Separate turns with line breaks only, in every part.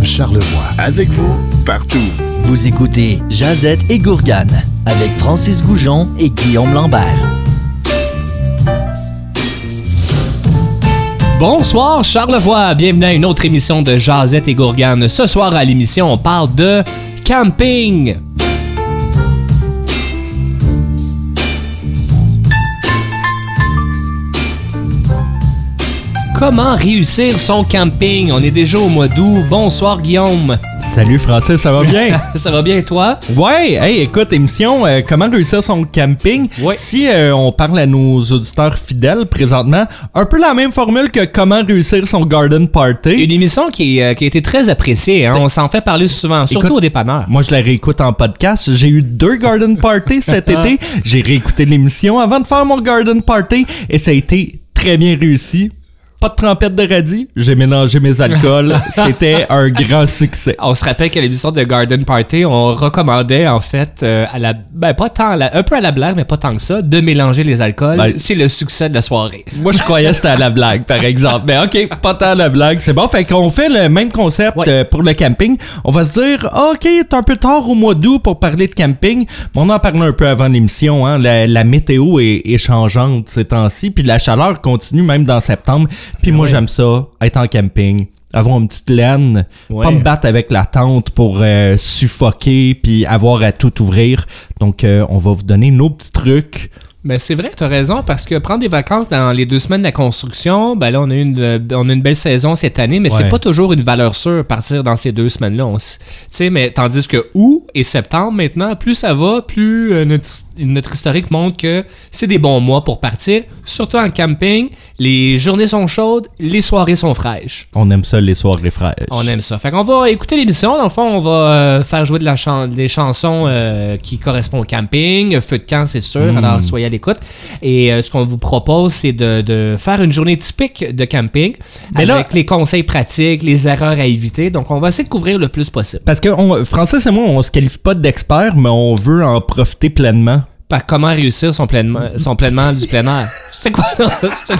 FM Charlevoix. Avec vous, partout.
Vous écoutez Jazette et Gourgane avec Francis Goujon et Guillaume Lambert.
Bonsoir Charlevoix, bienvenue à une autre émission de Jazette et Gourgane. Ce soir à l'émission, on parle de camping. Comment réussir son camping? On est déjà au mois d'août. Bonsoir Guillaume.
Salut Francis, ça va bien?
Ça va bien toi?
ouais, hey, écoute, émission, euh, comment réussir son camping?
Ouais.
Si euh, on parle à nos auditeurs fidèles présentement, un peu la même formule que comment réussir son garden party.
Une émission qui, euh, qui a été très appréciée. hein. On s'en fait parler souvent, surtout
Écoute,
au dépanneur.
Moi, je la réécoute en podcast. J'ai eu deux garden parties cet été. J'ai réécouté l'émission avant de faire mon garden party et ça a été très bien réussi. Pas de trempette de radis, j'ai mélangé mes alcools. C'était un grand succès.
On se rappelle qu'à l'émission de Garden Party, on recommandait en fait euh, à la ben pas tant à la- un peu à la blague mais pas tant que ça de mélanger les alcools.
Ben,
c'est le succès de la soirée.
Moi, je croyais que c'était à la blague, par exemple. Mais OK, pas tant à la blague. C'est bon. Fait qu'on fait le même concept
Ouais.
euh, pour le camping. On va se dire, OK, c'est un peu tard au mois d'août pour parler de camping. Mais on en parlait un peu avant l'émission. Hein. La, la météo est, est changeante ces temps-ci. Puis la chaleur continue même dans septembre. Puis moi,
Ouais.
j'aime ça, être en camping. Avoir une petite laine,
Ouais.
pas me battre avec la tente pour euh, suffoquer puis avoir à tout ouvrir. Donc, euh, on va vous donner nos petits trucs.
Ben c'est vrai, tu as raison parce que prendre des vacances dans les deux semaines de la construction, ben là on a eu une euh, on a une belle saison cette année, mais
Ouais.
c'est pas toujours une valeur sûre partir dans ces deux semaines-là. Mais tandis que août et septembre maintenant, plus ça va, plus euh, notre, notre historique montre que c'est des bons mois pour partir, surtout en camping. Les journées sont chaudes, les soirées sont fraîches.
On aime ça, les soirées fraîches.
On aime ça. Fait qu'on va écouter l'émission. Dans le fond, on va euh, faire jouer de la chan- des chansons euh, qui correspondent au camping. Feu de camp, c'est sûr. Alors, soyez à l'écoute. Et euh, ce qu'on vous propose, c'est de, de faire une journée typique de camping
Mais
avec
là-
les conseils pratiques, les erreurs à éviter. Donc, on va essayer de couvrir le plus possible.
Parce que on, Francis et moi, on se qualifie pas d'experts, mais on veut en profiter pleinement.
Par comment réussir son pleinement, son pleinement du plein air. C'est quoi? C'est-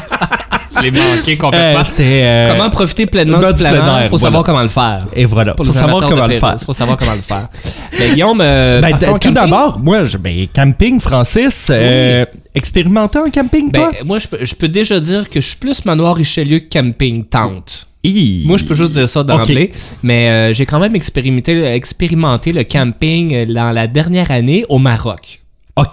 Je l'ai manqué complètement.
Euh, C'était. euh,
Comment profiter pleinement du plein
plein
air?
air,
Faut savoir comment le faire.
Et voilà. Faut savoir comment le faire.
Faut savoir comment le faire. Ben, Guillaume, euh,
Ben, tout
camping?
d'abord, moi, je, ben, camping, Francis, euh, expérimenté en camping,
Ben,
toi?
moi, je peux, je peux déjà dire que je suis plus manoir Richelieu que camping tente. Moi, je peux juste dire ça d'emblée. Mais euh, j'ai quand même expérimenté, expérimenté le camping dans la dernière année au Maroc.
Ok.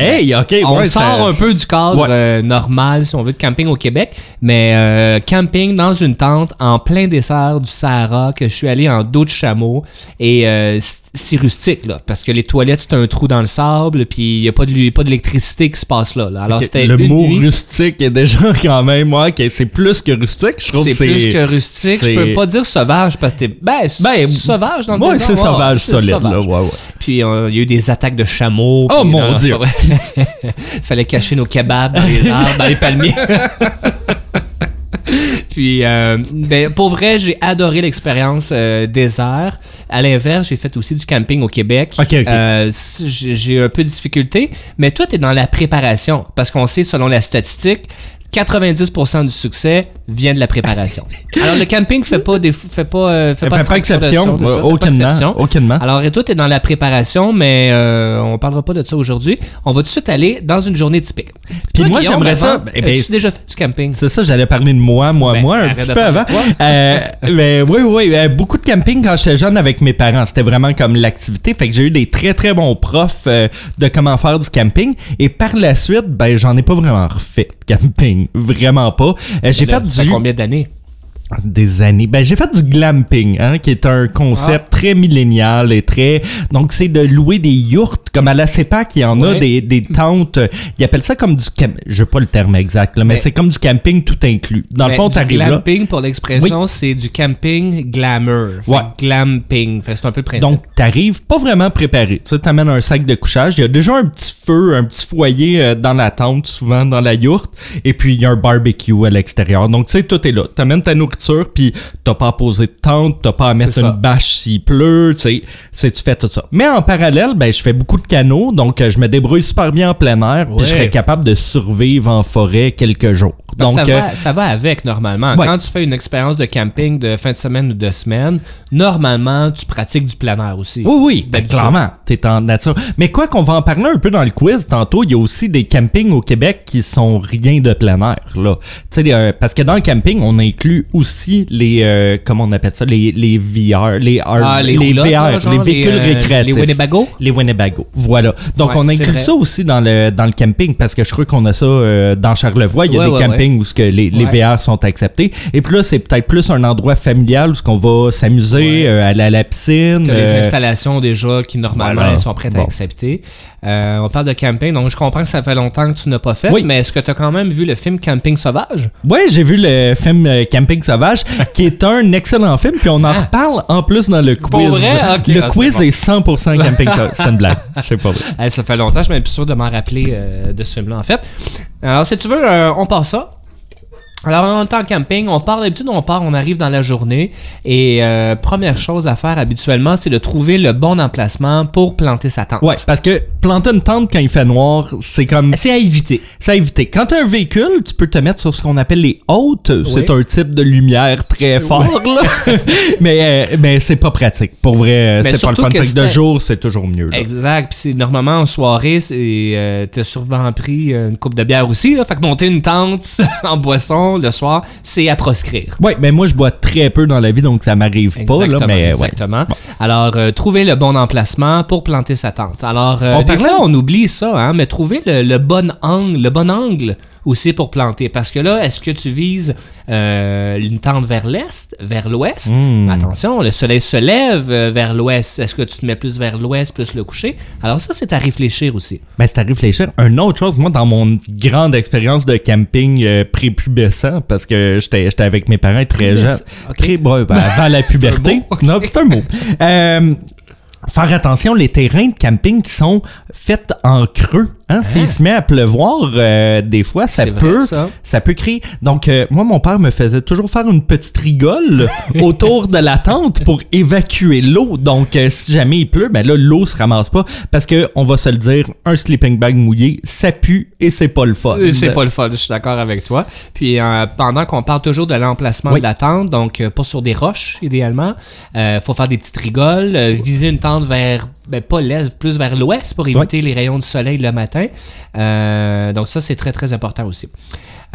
Hey, ok.
On
ouais,
sort
ça-
un peu du cadre
Ouais.
euh, normal, si on veut, de camping au Québec, mais euh, camping dans une tente en plein dessert du Sahara, que je suis allé en dos de chameau, et euh, c'est rustique, là, parce que les toilettes, c'est un trou dans le sable, puis il n'y a pas d'électricité qui se passe là. là. Alors,
Ok,
c'était
Le mot
nuit.
rustique est déjà quand même, ouais, ok, c'est plus que rustique, je trouve.
C'est plus que rustique. Je peux pas dire sauvage parce que. Ben, c'est
Ben,
sauvage dans le désert,
c'est
ouais,
sauvage solide,
sauvage.
là, ouais, ouais.
Puis euh, il y a eu des attaques de chameaux.
Oh,
puis,
mon
non,
Dieu.
Fallait cacher nos kebabs dans les arbres, dans les palmiers. Puis, euh, ben, pour vrai, j'ai adoré l'expérience euh, désert. À l'inverse, j'ai fait aussi du camping au Québec.
Ok, ok.
Euh, j'ai j'ai un peu de difficulté, mais toi, tu es dans la préparation. Parce qu'on sait, selon la statistique, 90% du succès vient de la préparation. Alors, le camping fait pas des, fait pas, euh, fait
Fait
pas,
pas exception,
de ça,
euh,
pas
aucunement,
exception.
aucunement.
Alors, et toi, tu es dans la préparation, mais euh, on parlera pas de ça aujourd'hui. On va tout de suite aller dans une journée typique.
Puis
Toi,
moi, j'aimerais ça- eh ben,
as-tu déjà fait du camping?
C'est ça, j'allais parler de moi, moi,
Ben,
moi, un petit peu avant. Euh, mais oui, oui, beaucoup de camping quand j'étais jeune avec mes parents. C'était vraiment comme l'activité. Fait que j'ai eu des très, très bons profs de comment faire du camping. Et par la suite, ben, j'en ai pas vraiment refait de camping. Vraiment pas. Euh, j'ai fait du...
combien d'années?
Des années. Ben, j'ai fait du glamping, hein, qui est un concept
Ah.
très millénial et très. Donc, c'est de louer des yourtes, comme à la CEPAC, il y en a des, des tentes. Ils appellent ça comme du camp. Je pas le terme exact, là, mais,
Mais-
c'est comme du camping tout inclus. Dans le
Ben,
fond,
du
t'arrives là.
glamping, pour l'expression, c'est du camping glamour. Fait
Ouais.
Glamping. C'est un peu le principe.
Donc, t'arrives pas vraiment préparé. Tu sais, t'amènes un sac de couchage. Il y a déjà un petit feu, un petit foyer euh, dans la tente, souvent dans la yourte. Et puis, il y a un barbecue à l'extérieur. Donc, tu sais, tout est là. T'amènes ta nourriture couverture, puis t'as pas à poser de tente, t'as pas à mettre une bâche s'il pleut, tu sais, c'est tu fais tout ça. Mais en parallèle, ben je fais beaucoup de canaux, donc euh, je me débrouille super bien en plein air, puis
Ouais.
je serais capable de survivre en forêt quelques jours.
Parce
Donc
ça,
euh,
va, ça va avec normalement.
Ouais.
Quand tu fais une expérience de camping de fin de semaine ou de semaine, normalement, tu pratiques du plein air aussi.
Oui, oui, ben, clairement, t'es en nature. Mais quoi qu'on va en parler un peu dans le quiz tantôt, il y a aussi des campings au Québec qui sont rien de plein air, là. Tu sais, euh, parce que dans le camping, on inclut aussi les, euh, comment on appelle ça, les, les VR, les, R-
Ah, les roulottes,
VR,
là, genre,
les véhicules
les, euh,
récréatifs.
les Winnebago?
Les Winnebago, voilà. Donc
Ouais,
on inclut
vrai.
ça aussi dans le, dans le camping, parce que je crois qu'on a ça euh, dans Charlevoix, il y a
Ouais,
des
ouais,
campings où ce que les, les. VR sont acceptés. Et puis là, c'est peut-être plus un endroit familial où ce qu'on va s'amuser, aller à la piscine.
Les installations déjà qui normalement
voilà.
sont prêtes à
Bon.
accepter. Euh, on parle de camping, donc je comprends que ça fait longtemps que tu n'as pas fait,
Oui.
mais est-ce que tu as quand même vu le film Camping Sauvage?
Ouais, j'ai vu le film euh, Camping Sauvage, qui est un excellent film, puis on en
Ah.
reparle en plus dans le quiz.
Pour vrai?
Le
ah,
quiz
c'est bon.
est 100% Camping Sauvage. C'est une blague. C'est pas vrai.
Ça fait longtemps, je suis même plus sûr de m'en rappeler euh, de ce film-là, en fait. Alors, si tu veux, euh, on part ça. Alors, on est en camping, on part d'habitude, on part, on arrive dans la journée. Et euh, première chose à faire habituellement, c'est de trouver le bon emplacement pour planter sa tente.
Ouais, parce que planter une tente quand il fait noir, c'est comme.
C'est à éviter.
C'est à éviter. Quand tu as un véhicule, tu peux te mettre sur ce qu'on appelle les hautes. C'est un type de lumière très fort, là. mais euh, mais c'est pas pratique. Pour vrai, euh, c'est pas le fun.
que
de jour, c'est toujours mieux. là.
Exact. Puis c'est normalement en soirée, c'est euh, t'as souvent pris euh, une coupe de bière aussi. Là. Fait que monter une tente en boisson le soir, c'est à proscrire.
Ouais, mais moi, je bois très peu dans la vie, donc ça m'arrive pas, là.
Exactement,
ouais.
Alors, euh, trouver le bon emplacement pour planter sa tente. Alors, euh,
On
des
parlait-
fois, on oublie ça, hein, mais trouver le, le bon angle, le bon angle aussi pour planter. Parce que là, est-ce que tu vises euh, une tente vers l'est, vers l'ouest?
Hmm.
Attention, le soleil se lève euh, vers l'ouest. Est-ce que tu te mets plus vers l'ouest, plus le coucher? Alors ça, c'est à réfléchir aussi.
Ben, c'est à réfléchir. Une autre chose, moi, dans mon grande expérience de camping euh, prépubescent, parce que j'étais avec mes parents très jeunes,
ok.
pré- ouais, ben, avant la puberté.
mot.
Non, c'est un mot. Euh, faire attention, les terrains de camping qui sont faits en creux. Hein? S'il se met à pleuvoir, euh, des fois, ça
C'est vrai,
peut,
ça.
ça peut créer. Donc, euh, moi, mon père me faisait toujours faire une petite rigole autour de la tente pour évacuer l'eau. Donc, euh, si jamais il pleut, ben là, l'eau se ramasse pas parce que, on va se le dire, un sleeping bag mouillé, ça pue et c'est pas le fun.
Euh, C'est pas le fun, je suis d'accord avec toi. Puis euh, pendant qu'on parle toujours de l'emplacement
Oui.
de la tente, donc euh, pas sur des roches idéalement, euh, faut faire des petites rigoles, euh, viser une tente vers ben, pas l'est, plus vers l'ouest pour éviter les rayons du soleil le matin. Euh, donc ça c'est très très important aussi.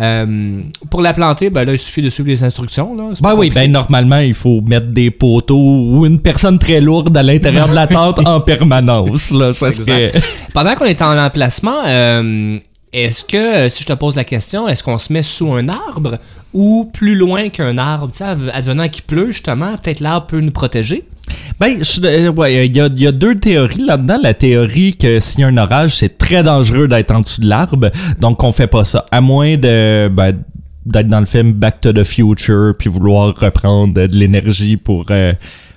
Euh, pour la planter, ben là il suffit de suivre les instructions. Là.
Ben oui, ben normalement, il faut mettre des poteaux ou une personne très lourde à l'intérieur de la tente en permanence. Là, ça.
Pendant qu'on est en emplacement, euh, est-ce que, euh, si je te pose la question, est-ce qu'on se met sous un arbre ou plus loin qu'un arbre? Tu sais, adv- advenant qu'il pleut, justement, peut-être l'arbre peut nous protéger.
Ben, euh, ouais, il y a, il y a deux théories là-dedans. La théorie que s'il y a un orage, c'est très dangereux d'être en dessous de l'arbre, donc on fait pas ça. À moins de ben, d'être dans le film Back to the Future puis vouloir reprendre de l'énergie pour euh,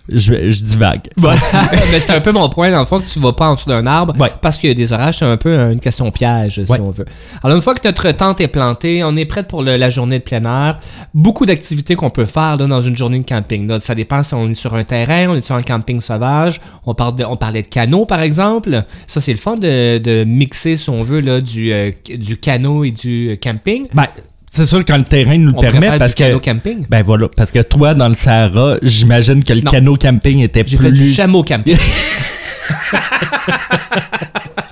je, je divague.
Mais c'est un peu mon point, dans le fond, que tu vas pas en dessous d'un arbre
Ouais.
parce qu'il y a des orages, c'est un peu une question piège, si
Ouais.
on veut. Alors, une fois que notre tente est plantée, on est prêt pour le- la journée de plein air. Beaucoup d'activités qu'on peut faire là, dans une journée de camping. Là, ça dépend si on est sur un terrain, on est sur un camping sauvage. On, parle de- on parlait de canot, par exemple. Ça, c'est le fun de, de mixer, si on veut, là, du, euh, du canot et du euh, camping.
Ben, c'est sûr quand le terrain nous le
On
permet parce
du canot
que
camping.
ben voilà, parce que toi dans le Sahara, j'imagine que le
Non.
canot camping était
J'ai
plus
fait du chameau camping.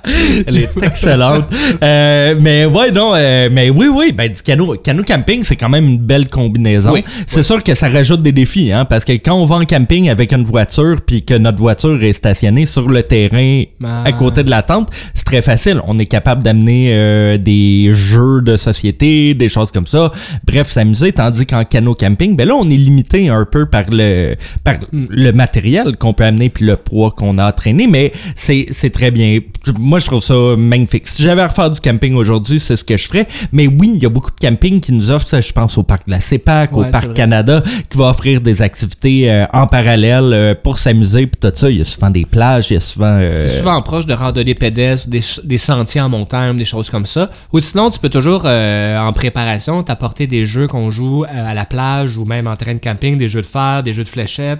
Elle est excellente. Euh, mais ouais, non, euh, mais oui, oui, ben du canot, canot camping, c'est quand même une belle combinaison.
Oui,
c'est sûr que ça rajoute des défis, hein, parce que quand on va en camping avec une voiture, puis que notre voiture est stationnée sur le terrain
Ah.
à côté de la tente, c'est très facile. On est capable d'amener euh, des jeux de société, des choses comme ça. Bref, s'amuser. Tandis qu'en canot camping, ben là, on est limité un peu par le, par le matériel qu'on peut amener puis le poids qu'on a à traîner, mais c'est, c'est très bien. Moi, moi, je trouve ça magnifique. Si j'avais à refaire du camping aujourd'hui, c'est ce que je ferais. Mais oui, il y a beaucoup de campings qui nous offrent ça. Je pense au parc de la CEPAC,
Ouais,
au parc. Canada, qui va offrir des activités euh, en parallèle euh, pour s'amuser. Puis tout ça, il y a souvent des plages, il y a souvent... euh,
C'est souvent proche de randonnées pédestres, des, des sentiers en montagne, des choses comme ça. Ou sinon, tu peux toujours, en préparation, t'apporter des jeux qu'on joue à la plage ou même en terrain de camping, des jeux de fer, des jeux de fléchettes,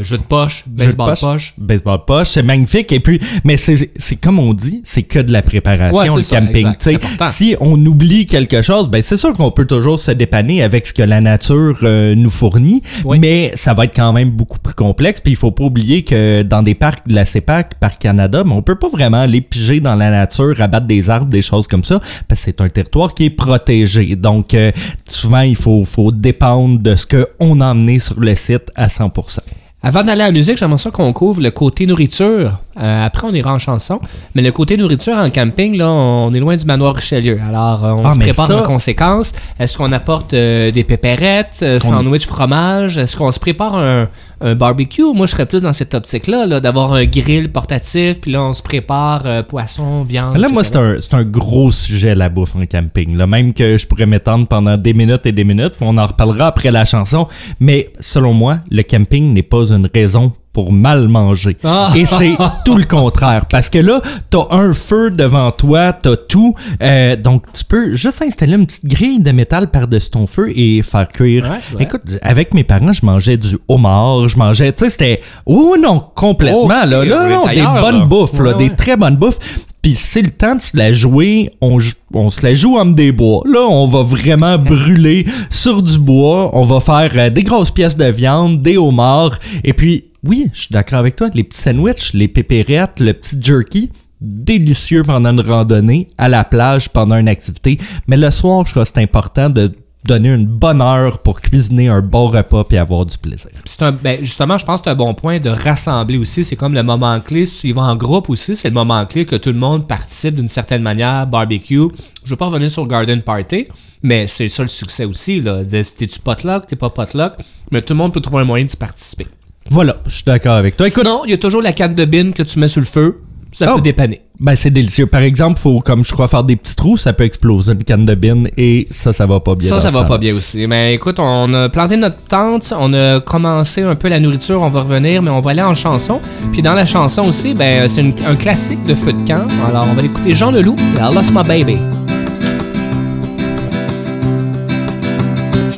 jeux de poche,
de
baseball poche.
Baseball poche, c'est magnifique. Et puis, mais c'est c'est comme on dit, c'est que de la préparation,
Ouais,
le
ça,
camping.
exact.
Si on oublie quelque chose, ben c'est sûr qu'on peut toujours se dépanner avec ce que la nature euh, nous fournit,
Oui.
mais ça va être quand même beaucoup plus complexe. Puis il faut pas oublier que dans des parcs de la CEPAC, Parc Canada, mais on peut pas vraiment aller piger dans la nature, abattre des arbres, des choses comme ça, parce que c'est un territoire qui est protégé. Donc euh, souvent, il faut, faut dépendre de ce qu'on a emmené sur le site à 100%.
Avant d'aller à la musique, j'aimerais ça qu'on couvre le côté nourriture. Euh, après, on ira en chanson. Mais le côté nourriture en camping, là, on est loin du manoir Richelieu. Alors, euh, on
Ah,
se prépare
ça-
en conséquence. Est-ce qu'on apporte euh, des pépérettes, euh, sandwich fromage? Est-ce qu'on se prépare un, un barbecue? Moi, je serais plus dans cette optique-là, là, d'avoir un grill portatif. Puis là, on se prépare poisson, viande.
Là, moi, c'est un, c'est un gros sujet, la bouffe en camping. Là. Même que je pourrais m'étendre pendant des minutes et des minutes. On en reparlera après la chanson. Mais selon moi, le camping n'est pas une raison pour mal manger.
Ah!
Et c'est tout le contraire. Parce que là, t'as un feu devant toi, t'as tout. Euh, donc, tu peux juste installer une petite grille de métal par-dessus ton feu et faire cuire.
Ouais, ouais.
Écoute, avec mes parents, je mangeais du homard, je mangeais, tu sais, c'était... Oh non, complètement, là. Là, non, des bonnes
là.
bouffes, là, des très bonne bouffe. Puis c'est le temps de se la jouer, on, se la joue en des bois. Là, on va vraiment brûler sur du bois. On va faire euh, des grosses pièces de viande, des homards. Et puis, oui, je suis d'accord avec toi, les petits sandwichs, les pépérettes, le petit jerky, délicieux pendant une randonnée, à la plage pendant une activité. Mais le soir, je crois que c'est important de donner une bonne heure pour cuisiner un bon repas puis avoir du plaisir.
C'est un, ben, justement, je pense que c'est un bon point de rassembler aussi. C'est comme le moment clé. Si tu y vas en groupe aussi, c'est le moment clé que tout le monde participe d'une certaine manière. Barbecue. Je veux pas revenir sur le Garden Party, mais c'est ça le succès aussi. Là. T'es-tu potluck, t'es pas potluck, mais tout le monde peut trouver un moyen d'y participer.
Voilà, je suis d'accord avec toi. Écoute,
Sinon, il y a toujours la canne de bine que tu mets sur le feu. Ça
Oh.
peut dépanner.
Ben, c'est délicieux. Par exemple, faut, comme je crois, faire des petits trous, ça peut exploser une canne de bine et ça, ça va pas bien.
Ça, ça va pas bien aussi. Mais écoute, on a planté notre tente, on a commencé un peu la nourriture, on va revenir, mais on va aller en chanson. Puis dans la chanson aussi, ben c'est une- un classique de feu de camp. Alors on va écouter Jean Leloup, I Lost My Baby.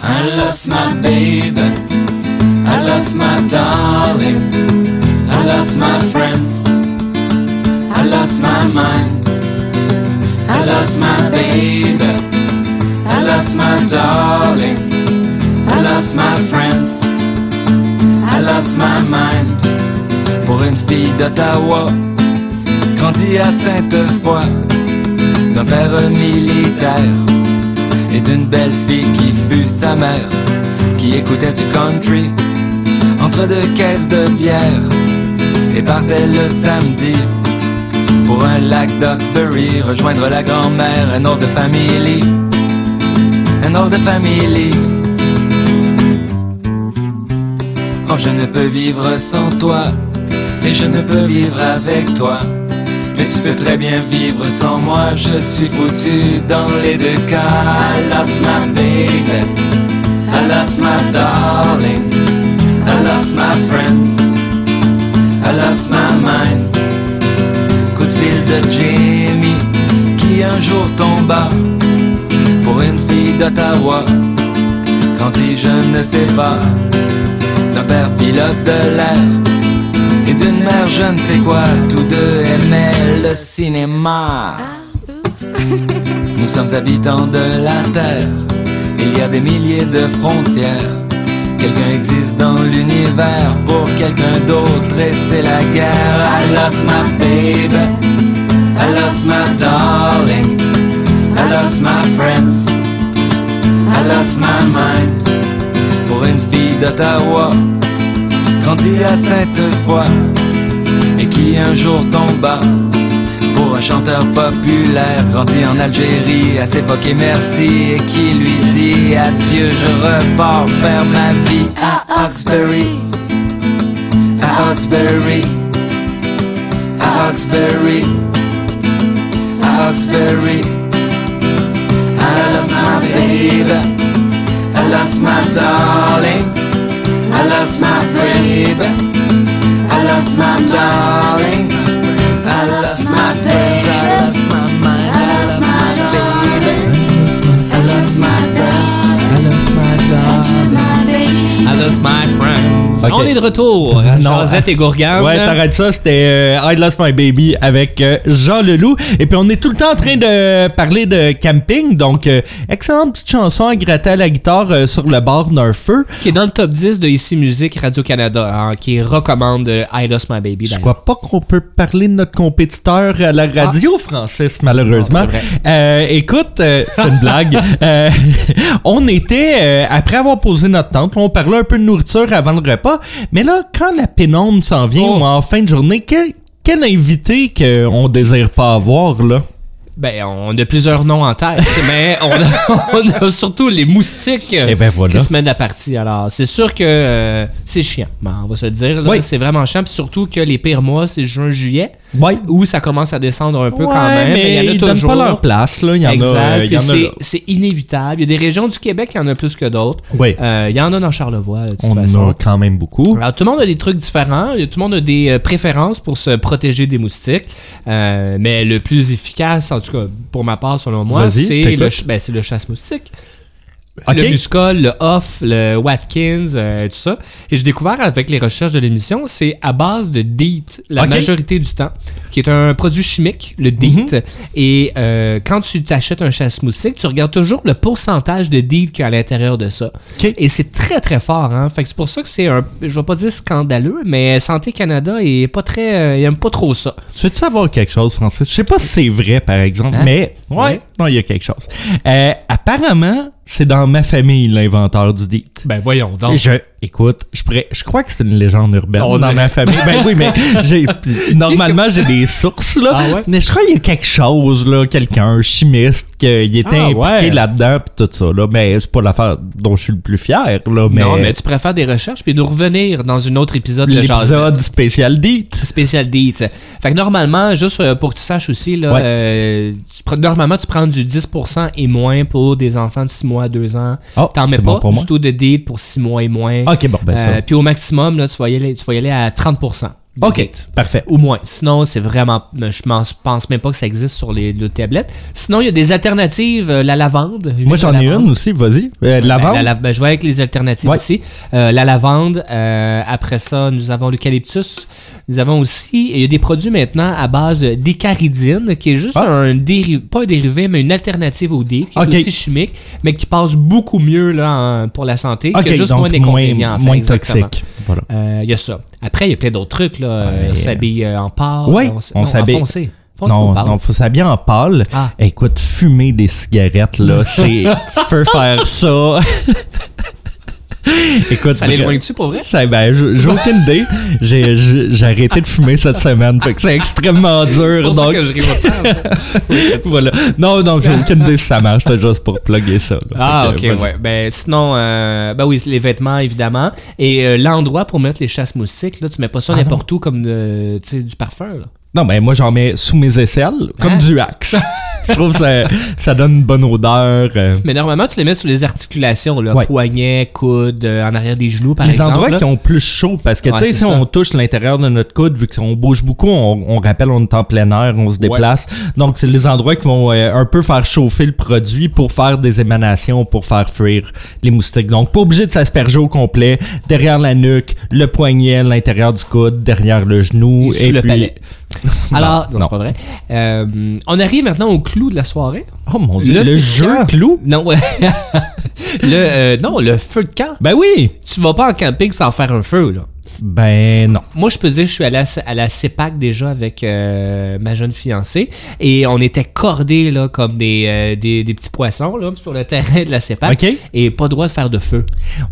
I lost my baby. I lost my darling. I lost my friends. My mind. I lost my baby. I lost my darling. I lost my friends. I lost my mind. Pour une fille d'Ottawa, grandie à Sainte-Foy, d'un père militaire et d'une belle fille qui fut sa mère, qui écoutait du country entre deux caisses de bière et partait le samedi pour un lac d'Oxbury, rejoindre la grand-mère, un autre family, un autre family. Oh, je ne peux vivre sans toi, mais je ne peux vivre avec toi. Mais tu peux très bien vivre sans moi, je suis foutu dans les deux cas. I lost my baby, I lost my darling, I lost my friends, I lost my mind. De Jamie, qui un jour tomba pour une fille d'Ottawa. Quand dit je ne sais pas, d'un père pilote de l'air et d'une mère je ne sais quoi, tous deux aimaient le cinéma. Nous sommes habitants de la Terre, il y a des milliers de frontières. Quelqu'un existe dans l'univers pour quelqu'un d'autre et c'est la guerre. I lost my baby, I lost my darling, I lost my friends, I lost my mind. Pour une fille d'Ottawa, grandie à Sainte-Foy et qui un jour tomba pour un chanteur populaire grandi en Algérie à s'évoquer merci et qui lui dit adieu je repars faire ma vie à Oxbury à Oxbury à Oxbury Salisbury. I lost my baby. I lost my darling. I lost my baby. I lost my darling. I lost my friends. I lost my mind. I lost my baby. Lost my friends.
Ok.
On est de retour.
Non.
Josette et Gourgane.
Ouais, t'arrêtes ça, c'était euh, I Lost My Baby avec euh, Jean Leloup. Et puis on est tout le temps en train de parler de camping, donc euh, excellente petite chanson à gratter à la guitare euh, sur le bord d'un feu.
Qui est dans le top 10 de Ici Musique Radio-Canada, hein, qui recommande I Lost My Baby.
Je crois pas qu'on peut parler de notre compétiteur à la radio, Francis, malheureusement.
Non,
écoute, c'est une blague. On était, euh, après avoir posé notre tente, on parlait un peu de nourriture avant le repas, mais là, quand la pénombre s'en vient
Oh.
ou en fin de journée, quel, quel invité qu'on désire pas avoir, là?
Ben, on a plusieurs noms en tête, mais on a, on a surtout les moustiques euh,
Eh ben voilà.
qui se mènent à partie. Alors, c'est sûr que euh, c'est chiant, ben, on va se le dire.
Oui.
C'est vraiment chiant, puis surtout que les pires mois, c'est juin-juillet,
Ouais.
où ça commence à descendre un peu quand même.
mais
il y en a
ils
toujours.
donnent pas leur place, là. Il y en
exact.
a, euh, il y a
c'est-
là.
c'est inévitable. Il y a des régions du Québec qui en a plus que d'autres.
Oui.
Euh, il y en a dans Charlevoix, de toute
On
façon.
en a quand même beaucoup.
Alors, tout le monde a des trucs différents. Tout le monde a des euh, préférences pour se protéger des moustiques. Euh, mais le plus efficace, en tout cas, pour ma part, selon moi,
je
c'est le, ben, le chasse-moustique. Le Muscol, le Off, le Watkins, euh, tout ça. Et j'ai découvert avec les recherches de l'émission, c'est à base de DEET, la majorité du temps, qui est un produit chimique, le DEET.
Mhm.
Et euh, quand tu t'achètes un chasse-moustique, tu regardes toujours le pourcentage de DEET qu'il y a à l'intérieur de ça. Et c'est très très fort, hein. Fait c'est pour ça que c'est un, je vais pas dire scandaleux, mais Santé Canada est pas très, euh, il aime pas trop ça.
Tu veux-tu savoir quelque chose, Francis? Je sais pas si c'est vrai, par exemple,
Hein?
mais ouais,
Ouais.
Non, il y a quelque chose. Euh, apparemment, c'est dans ma famille l'inventeur du dit.
Ben voyons donc.
Je, écoute, je, pourrais- je crois que c'est une légende urbaine
On
dans
dirait.
ma famille. Ben oui, mais j'ai, normalement, j'ai des sources, là.
Ah ouais?
Mais je crois qu'il y a quelque chose, là, quelqu'un, un chimiste, qui était
Ah
impliqué là-dedans, pis tout ça, là. Mais c'est pas l'affaire dont je suis le plus fier, là. Mais,
Non, mais tu pourrais faire des recherches puis nous revenir dans un autre épisode de
l'épisode spécial dit.
spécial date. Fait que normalement, juste euh, pour que tu saches aussi, là,
Ouais.
euh, tu prends- normalement, tu prends du 10% et moins pour des enfants de 6 mois à 2 ans.
Oh,
T'en mets pas
bon pour
du
moi.
tout de date pour 6 mois et moins.
Ok, bon, ben ça.
Euh, puis au maximum, là, tu, vas y aller, tu vas y aller à 30%.
Ok, parfait.
Ou moins. Sinon, c'est vraiment. Je m'en- pense même pas que ça existe sur les, les tablettes. Sinon, il y a des alternatives. euh, la lavande.
Moi, j'en ai une aussi, vas-y. Euh,
Ben,
lavande?
la la- ben, je vais avec les alternatives
Ouais.
ici. Euh, la lavande. euh, après ça, nous avons l'eucalyptus. Nous avons aussi. Il y a des produits maintenant à base d'écaridine, qui est juste
Ah.
un dérivé, pas un dérivé, mais une alternative au DIF, qui
Ok.
est aussi chimique, mais qui passe beaucoup mieux là, en- pour la santé,
Ok,
qui a juste
donc
moins d'inconvénients.
moins,
en fait,
moins toxique. Voilà.
Euh, Il y a ça. Après, il y a plein d'autres trucs. Là. Euh,
Ouais.
on s'habille euh, en pâle.
Ouais,
on,
on s'habille- Non, non, faut s'habiller en pâle.
Ah.
Écoute, fumer des cigarettes, là, c'est. tu peux faire ça. Écoute,
Ça l'éloigne-tu pour vrai?
ça, ben, j'ai j'ai aucune idée. J'ai arrêté de fumer cette semaine. Fait que c'est extrêmement
C'est
dur.
pour ça
Donc,
que je autant.
voilà. Non, donc, j'ai aucune idée si ça marche. C'était juste pour plugger ça. là.
Ah,
que,
ok, ouais. Ben, sinon, euh, ben oui, les vêtements, évidemment. Et euh, l'endroit pour mettre les chasse-moustiques, là, tu mets pas ça
Ah,
n'importe où comme sais, du parfum, là.
Non, ben, moi, j'en mets sous mes aisselles, comme
Hein?
du axe. Je trouve que ça, ça donne une bonne odeur. euh.
Mais normalement, tu les mets sur les articulations, là.
Ouais.
Poignets, coudes, euh, en arrière des genoux, par
les
exemple.
endroits
là.
qui ont plus chaud, parce que
Ouais,
tu sais, si
ça.
on touche l'intérieur de notre coude, vu qu'on bouge beaucoup, on, on rappelle on est en plein air, on se déplace. Donc, c'est les endroits qui vont euh, un peu faire chauffer le produit pour faire des émanations, pour faire fuir les moustiques. Donc, pas obligé de s'asperger au complet, derrière la nuque, le poignet, l'intérieur du coude, derrière le genou.
Et sous le
puis-
palais. Alors, non,
non.
c'est pas vrai. Euh, on arrive maintenant au clou de la soirée?
Oh mon dieu,
Le
jeu
camp?
clou?
Non, ouais. le, euh, non, le feu de camp.
Ben oui!
Tu vas pas en camping sans faire un feu, là.
Ben non.
Moi, je peux dire que je suis allé à, à la CEPAC déjà avec euh, ma jeune fiancée et on était cordés là, comme des, euh, des, des petits poissons là, sur le terrain de la CEPAC
OK.
et pas droit de faire de feu.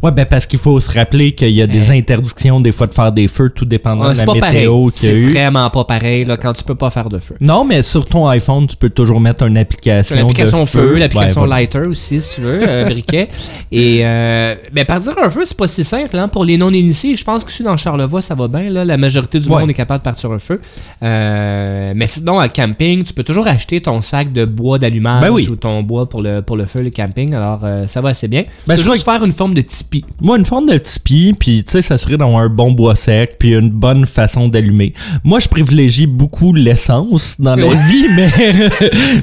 Ouais, ben parce qu'il faut se rappeler qu'il y a des interdictions des fois de faire des feux, tout dépendant
Ouais,
de la
pas pareil.
météo qu'il y a
C'est vraiment pas pareil là, quand tu peux pas faire de feu.
Non, mais sur ton iPhone, tu peux toujours mettre une application.
L'application
de
feu, l'application
Ouais, voilà.
lighter aussi, si tu veux, euh, briquet. Et ben, par dire un feu, c'est pas si simple. Hein? Pour les non-initiés, je pense que je suis dans dans Charlevoix, ça va bien. Là. La majorité du
Ouais.
monde est capable de partir un feu. Euh, mais sinon, à camping, tu peux toujours acheter ton sac de bois d'allumage
Ben oui.
ou ton bois pour le, pour le feu, le camping. Alors, euh, ça va assez bien.
Ben,
tu
je
faire une forme de tipi.
Moi, une forme de tipi, puis tu sais, s'assurer d'avoir un bon bois sec, puis une bonne façon d'allumer. Moi, je privilégie beaucoup l'essence dans la vie, mais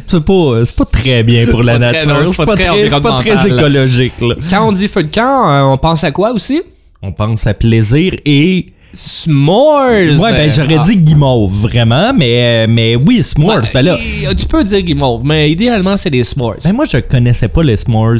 c'est pas, c'est pas très bien pour la nature.
c'est pas
pas,
très
pas écologique. là.
Quand on dit feu de camp, euh, on pense à quoi aussi?
On pense à plaisir et...
S'mores!
Ouais, ben j'aurais
Ah.
dit guimauve, vraiment, mais, mais oui, s'mores, ben là...
et- Tu peux dire guimauve, mais idéalement, c'est des s'mores.
Ben moi, je connaissais pas les s'mores.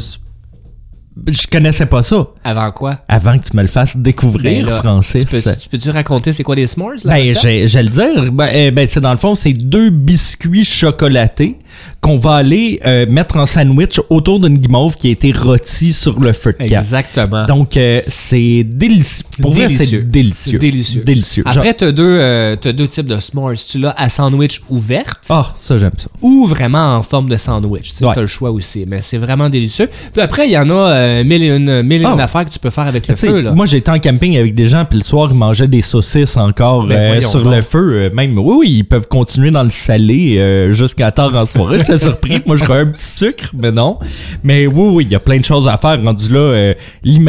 Je connaissais pas ça.
Avant quoi?
Avant que tu me le fasses découvrir,
Ben là,
Francis.
Tu peux- tu peux-tu raconter c'est quoi des s'mores? là,
Ben, je vais le dire. Ben, euh, ben, c'est dans le fond, c'est deux biscuits chocolatés qu'on va aller euh, mettre en sandwich autour d'une guimauve qui a été rôtie sur le feu de camp.
Exactement.
Donc, euh, c'est délicieux. Pour vrai, c'est délicieux.
Délicieux.
Délicieux.
Après, t'as deux, euh, t'as deux types de s'mores. Tu l'as à sandwich ouverte
Ah, ça, j'aime ça.
ou vraiment en forme de sandwich. Tu
Ouais.
t'as le choix aussi. Mais c'est vraiment délicieux. Puis après, il y en a mille et une, mille et une
Ah.
affaires que tu peux faire avec le feu. Là.
Moi, j'étais en camping avec des gens, puis le soir, ils mangeaient des saucisses encore
Ben,
sur
donc.
le feu. même, oui, oui, ils peuvent continuer dans le salé jusqu'à tard en soirée. J'étais surpris. Moi, je croyais un petit sucre, mais non. Mais oui, oui, il y a plein de choses à faire. Rendu là, euh,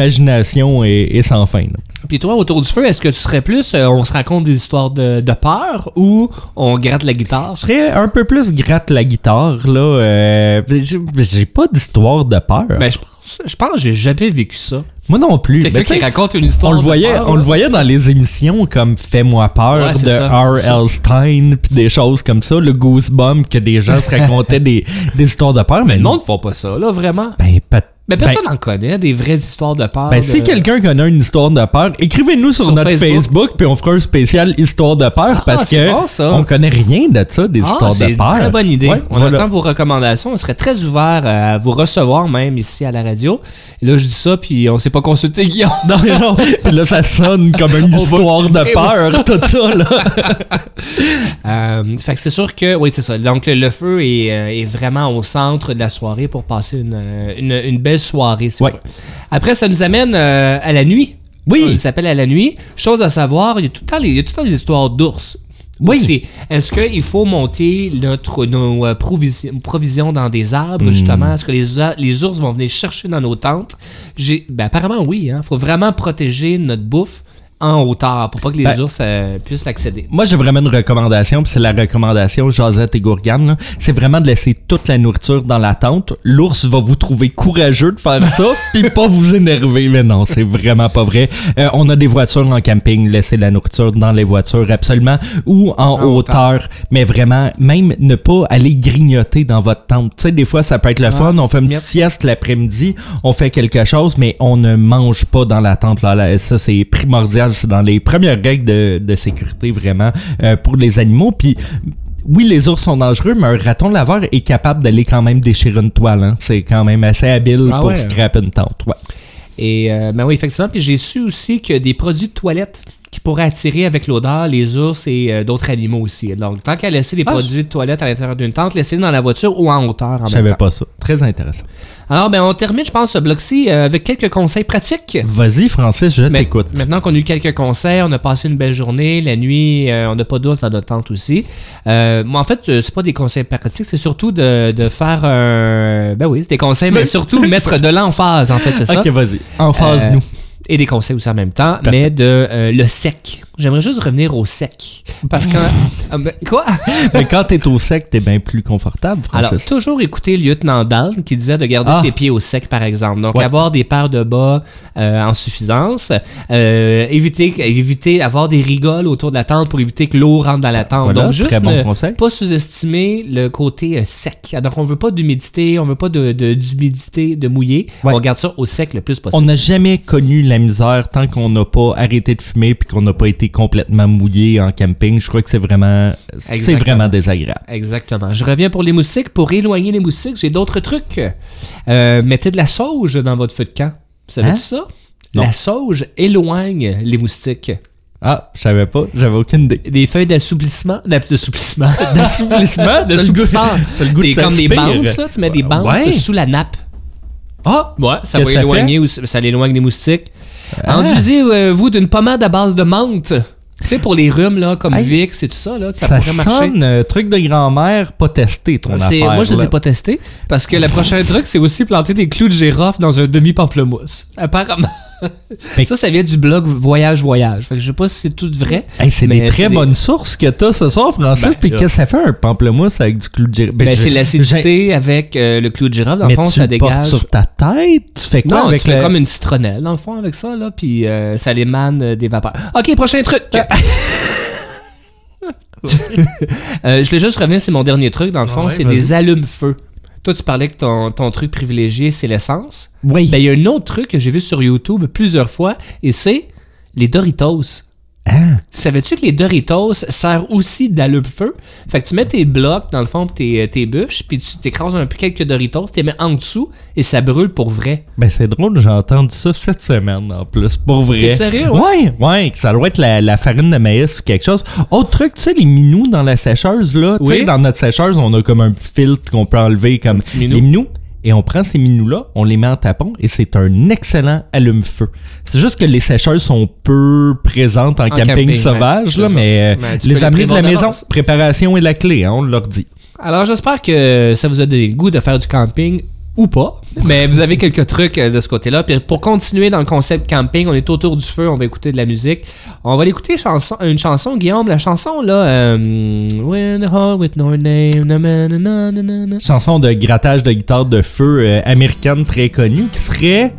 l'imagination est, est sans fin.
Puis toi, autour du feu, est-ce que tu serais plus, euh, on se raconte des histoires de, de peur ou on gratte la guitare?
Je serais un peu plus gratte la guitare, là. euh, j'ai- j'ai pas d'histoire de peur.
Ben, je pense, je pense que j'ai jamais vécu ça.
Moi non plus.
Quelqu'un
Ben,
qui raconte une histoire
on le voyait,
peur,
on le voyait dans les émissions comme Fais-moi peur
Ouais,
de
ça.
R.L. Stein puis des choses comme ça, le Goosebump que des gens se racontaient des, des histoires de peur, mais
le
non.
monde ne font pas ça, là, vraiment.
Ben, pas-
Mais
ben,
personne n'en connaît, des vraies histoires de peur.
ben,
de-
si quelqu'un connaît une histoire de peur, écrivez-nous sur,
Sur
notre
Facebook.
Facebook, puis on fera un spécial histoire de peur
Ah,
parce
c'est
que
bon, ça.
on connaît rien de ça, des
Ah,
histoires
c'est
de
une
peur.
très bonne idée.
Ouais,
on
voilà.
attend vos recommandations. On serait très ouvert à vous recevoir même ici à la radio. Et là, je dis ça, puis on s'est pas consulté Guillaume.
Non, mais non. Là, ça sonne comme une histoire de peur, tout ça, là.
Euh, fait que c'est sûr que, oui, c'est ça. Donc, le, le feu est, euh, est vraiment au centre de la soirée pour passer une, euh, une, une belle soirée. si
Ouais.
Après, ça nous amène euh, à la nuit.
Oui.
Il s'appelle à la nuit. Chose à savoir, il y a tout le temps, les- il y a tout le temps des histoires d'ours.
Oui.
Est-ce qu'il faut monter notre, nos euh, provisi- provisions dans des arbres,
Hmm.
justement? Est-ce que les, ours vont venir chercher dans nos tentes? J'ai, ben, apparemment, oui. Il faut vraiment protéger notre bouffe en hauteur pour pas que les
Ben,
ours euh, puissent l'accéder.
Moi, j'ai vraiment une recommandation, puis c'est la recommandation Josette et Gourgane. C'est vraiment de laisser toute la nourriture dans la tente. L'ours va vous trouver courageux de faire ça, puis pas vous énerver. Mais non, c'est vraiment pas vrai. Euh, on a des voitures en camping, laissez la nourriture dans les voitures, absolument, ou en,
En
hauteur. Mais vraiment, même ne pas aller grignoter dans votre tente. Tu sais, des fois, ça peut être le fun. On fait une petite sieste l'après-midi, on fait quelque chose, mais on ne mange pas dans la tente. Là, Là, ça, c'est primordial. C'est dans les premières règles de, de sécurité, vraiment, euh, pour les animaux. Puis, oui, les ours sont dangereux, mais un raton laveur est capable d'aller quand même déchirer une toile. hein. C'est quand même assez habile
Ah
pour
ouais.
scraper une tente. Ouais.
Et euh, ben oui, effectivement. Puis j'ai su aussi que des produits de toilette qui pourraient attirer avec l'odeur les ours et euh, d'autres animaux aussi. Donc, tant qu'à laisser des
Ah,
produits de toilette à l'intérieur d'une tente, laissez-les dans la voiture ou en hauteur
Je savais pas ça. Très intéressant.
Alors, ben, on termine, je pense, ce bloc-ci euh, avec quelques conseils pratiques.
Vas-y, Francis, je t'écoute.
Maintenant qu'on a eu quelques conseils, on a passé une belle journée, la nuit, euh, on n'a pas d'ours dans notre tente aussi. Euh, moi, en fait, c'est pas des conseils pratiques, c'est surtout de, de faire un. Ben oui, c'est des conseils, mais surtout mettre de l'emphase, en fait, c'est ça.
Ok, vas-y. En phase,
Euh,
nous.
Et des conseils aussi en même temps,
Parfait.
mais de euh, le sec. J'aimerais juste revenir au sec. Parce que. Ah, ben, quoi?
mais quand t'es au sec, t'es bien plus confortable, Francis.
Alors, toujours écouter le lieutenant Dan qui disait de garder
Ah.
ses pieds au sec, par exemple. Donc,
Ouais.
avoir des paires de bas euh, en suffisance. Euh, éviter, éviter d'avoir des rigoles autour de la tente pour éviter que l'eau rentre dans la tente.
Voilà,
Donc, juste
très bon
ne
conseil.
pas sous-estimer le côté euh, sec. Donc, on veut pas d'humidité, on veut pas de, de- d'humidité, de mouiller.
Ouais.
On garde ça au sec le plus
On
possible.
n'a jamais connu la misère tant qu'on n'a pas arrêté de fumer puis qu'on n'a pas été complètement mouillé en camping. Je crois que c'est vraiment, c'est vraiment désagréable.
Exactement. Je reviens pour les moustiques. Pour éloigner les moustiques, j'ai d'autres trucs. Euh, mettez de la sauge dans votre feu de camp. Vous savez
Hein?
ça?
Non.
La sauge éloigne les moustiques.
Ah, je savais pas, j'avais aucune idée.
Des feuilles d'assouplissement. D'assouplissement.
D'assouplissement?
D'assouplissement.
t'as le goût de
comme des bandes, ça. Tu mets des bandes
Ouais.
sous la nappe.
Ah!
Ouais, ça va éloigner, ou- ça l'éloigne des moustiques.
Ah.
Enduisez-vous d'une pommade à base de menthe. Tu sais, pour les rhumes, là, comme
Hey.
Vicks et tout ça, là, ça,
Ça,
pourrait marcher.
sonne euh, truc de grand-mère, pas testé ton affaire.
moi, je les ai pas testés parce que le prochain truc, c'est aussi planter des clous de girofle dans un demi-pamplemousse. Apparemment.
Mais-
Ça, ça vient du blog Voyage Voyage. Fait que je sais pas si c'est tout vrai.
Hey, c'est des très
des-
bonnes sources que t'as ce soir, Francis.
Ben,
Puis qu'est-ce que ça fait un pamplemousse avec du clou de girofle?
Ben,
je-
c'est l'acidité avec euh, le clou de girofle. Dans le
Mais
fond,
tu
ça
le portes
dégage.
sur ta tête? Tu fais quoi
Non,
avec
tu fais
le-
comme une citronnelle, dans le fond, avec ça, là, puis euh, ça émane euh, des vapeurs. OK, prochain truc! Euh, je voulais juste revenir, c'est mon dernier truc, dans le fond,
Ouais,
c'est des allumes-feu. Toi, tu parlais que ton, ton truc privilégié, c'est l'essence.
Oui.
Ben, il y a un autre truc que j'ai vu sur YouTube plusieurs fois, et c'est les Doritos.
Ah.
Savais-tu que les Doritos servent aussi d'allume-feu? Fait que tu mets tes blocs, dans le fond, tes, tes bûches, puis tu t'écrases un peu quelques Doritos, tu les mets en dessous, et ça brûle pour vrai.
Ben, c'est drôle, j'ai entendu ça cette semaine en plus, pour vrai.
T'es sérieux, ouais?
Ouais, ouais, que ça doit être la, la farine de maïs ou quelque chose. Autre truc, tu sais, les minous dans la sécheuse, là. Tu sais, dans notre sécheuse, on a comme un petit filtre qu'on peut enlever comme
minou.
les minous. Et on prend ces minous-là, on les met en tapon et c'est un excellent allume-feu. C'est juste que les sécheuses sont peu présentes en, camping,
camping,
sauvage,
ouais,
là, mais euh, les amener de la maison, préparation est la clé, hein, on leur dit.
Alors, j'espère que ça vous a donné le goût de faire du camping ou pas. Mais vous avez quelques trucs euh, de ce côté-là. Puis pour continuer dans le concept camping, on est autour du feu, on va écouter de la musique. On va l'écouter chanson, une chanson, Guillaume. La chanson, là, euh, When the heart with no name, na, na, na, na, na, na, na.
Chanson de grattage de guitare de feu euh, américaine très connue qui serait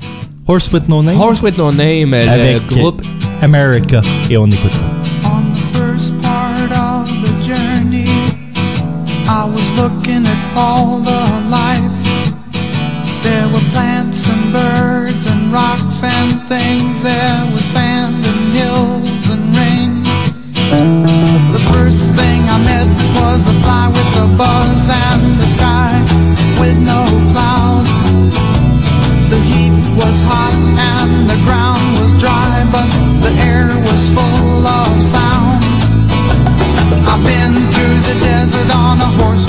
Horse with No Name
Horse with no name, euh,
avec
le groupe.
America. Et on écoute ça.
On the first part of the journey, I was looking at all the and things. There was sand and hills and rain. The first thing I met was a fly with a buzz and the sky with no clouds. The heat was hot and the ground was dry, but the air was full of sound. I've been through the desert on a horse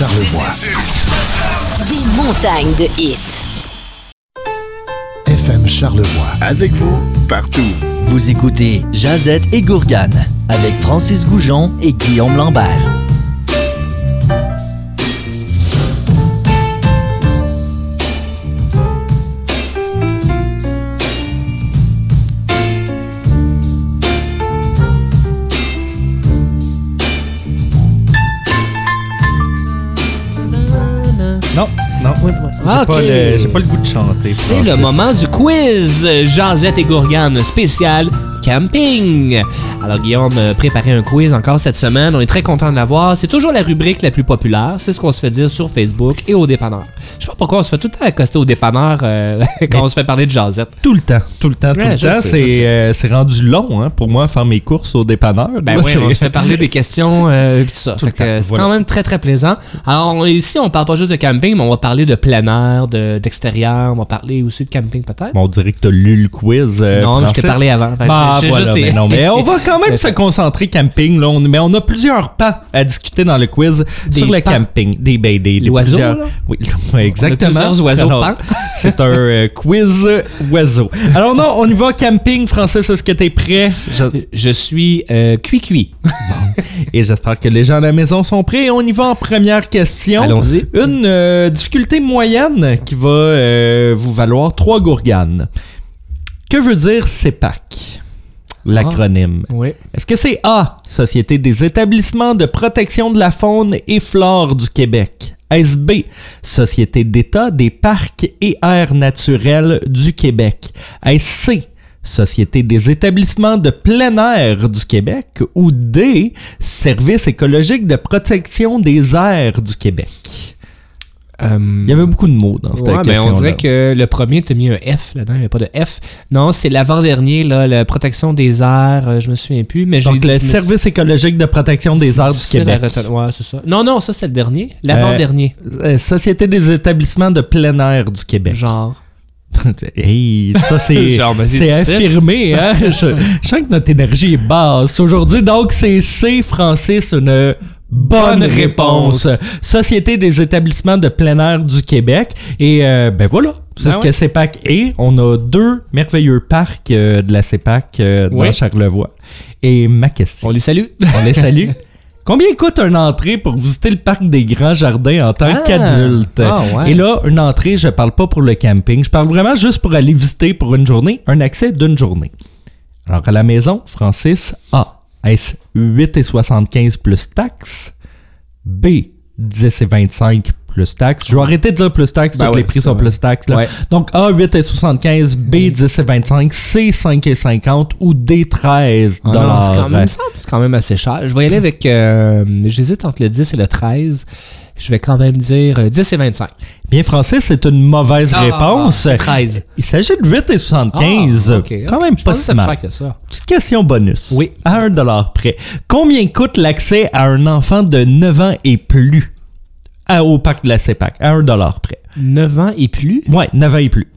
Charlevoix. Des
montagnes de hits.
FM Charlevoix. Avec vous, partout.
Vous écoutez Jazette et Gourgane avec Francis Goujon et Guillaume Lambert.
J'ai
Ah,
pas,
ok.
le- j'ai pas le goût de chanter.
C'est le moment du quiz Jazette et Gourgane spécial camping. Alors Guillaume a préparé un quiz encore cette semaine. On est très content de l'avoir. C'est toujours la rubrique la plus populaire. C'est ce qu'on se fait dire sur Facebook et au dépanneur. Je sais pas pourquoi on se fait tout le temps accoster au dépanneur euh, quand on se fait parler de Jazette.
Tout le temps, tout le temps, tout
Ouais,
le temps. C'est euh, c'est rendu long hein, pour moi faire mes courses au dépanneur.
Ben oui, on se fait parler des questions euh, et tout ça. C'est
voilà.
quand même très très plaisant. Alors on- ici, on parle pas juste de camping, mais on va parler de plein air, de- d'extérieur. on va parler aussi de camping peut-être.
Bon, on dirait que t'as lu le quiz.
non, je t'ai parlé avant.
Bah voilà, mais non, mais on va quand même se concentrer camping. Là, on, mais on a plusieurs pas à discuter dans le quiz
Des
sur le
pans?
des, ben, des, des
L'oiseau,
plusieurs- exactement.
plusieurs oiseaux
Alors,
pans.
C'est un euh, quiz oiseau. Alors non, on y va camping. Francis, est-ce que t'es prêt? Je-
Je suis euh, cuit-cuit.
Et j'espère que les gens à la maison sont prêts. On y va en première question.
Allons-y.
Une euh, difficulté moyenne qui va euh, vous valoir trois gourganes. Que veut dire CEPAC? L'acronyme.
Oui.
Est-ce que c'est A, Société des établissements de protection de la faune et flore du Québec? Est-ce B, Société d'État des parcs et aires naturels du Québec? Est-ce C, Société des établissements de plein air du Québec? Ou D, Service écologique de protection des aires du Québec? Il y avait beaucoup de mots dans cette
Ouais, mais
question
on dirait que le premier, t'as mis un F là-dedans, il n'y avait pas de F. Non, c'est l'avant-dernier, là, la protection des airs, euh, je me souviens plus, mais
Donc, le Service écologique de protection des aires du Québec.
Ouais, c'est ça. Non, non, ça, c'est le dernier. L'avant-dernier.
Euh, Société des établissements de plein air du Québec.
Genre.
Hey, ça c'est affirmé, hein? je, je sens que notre énergie est basse aujourd'hui. Donc c'est C, Francis, une bonne réponse. Société des établissements de plein air du Québec. Et euh, ben voilà, c'est
Ben
ce
ouais.
que CEPAC est. On a deux merveilleux parcs euh, de la CEPAC euh, dans. Charlevoix. Et ma question,
On les salue.
on les salue. Combien coûte une entrée pour visiter le parc des Grands Jardins en tant
Ah.
qu'adulte?
Ah, ouais.
Et là, une entrée, je parle pas pour le camping. Je parle vraiment juste pour aller visiter pour une journée, un accès d'une journée. Alors, à la maison, Francis, A. Est-ce 8,75 plus taxes? B. 10 et 25 plus taxes. Je vais arrêter de dire plus taxes,
Ben ouais,
les prix sont plus taxes. là.
Ouais.
Donc A, 8 et 75, B, 10 et 25, C, 5 et 50 ou D, 13
Ah non,
dollars.
c'est quand même, il me semble que c'est quand même assez cher. Je vais y aller avec. euh, J'hésite entre le 10 et le 13. Je vais quand même dire euh, 10 et 25.
Bien, Francis, c'est une mauvaise
Ah,
réponse.
c'est 13.
Il s'agit de 8 et 75.
Ah.
Quand même
Je
pas si mal.
que ça.
Petite question bonus.
Oui.
À 1 dollar près. Combien coûte l'accès à un enfant de 9 ans et plus à- au parc de la CEPAC? À 1 dollar près.
9 ans et plus?
Ouais, 9 ans et plus.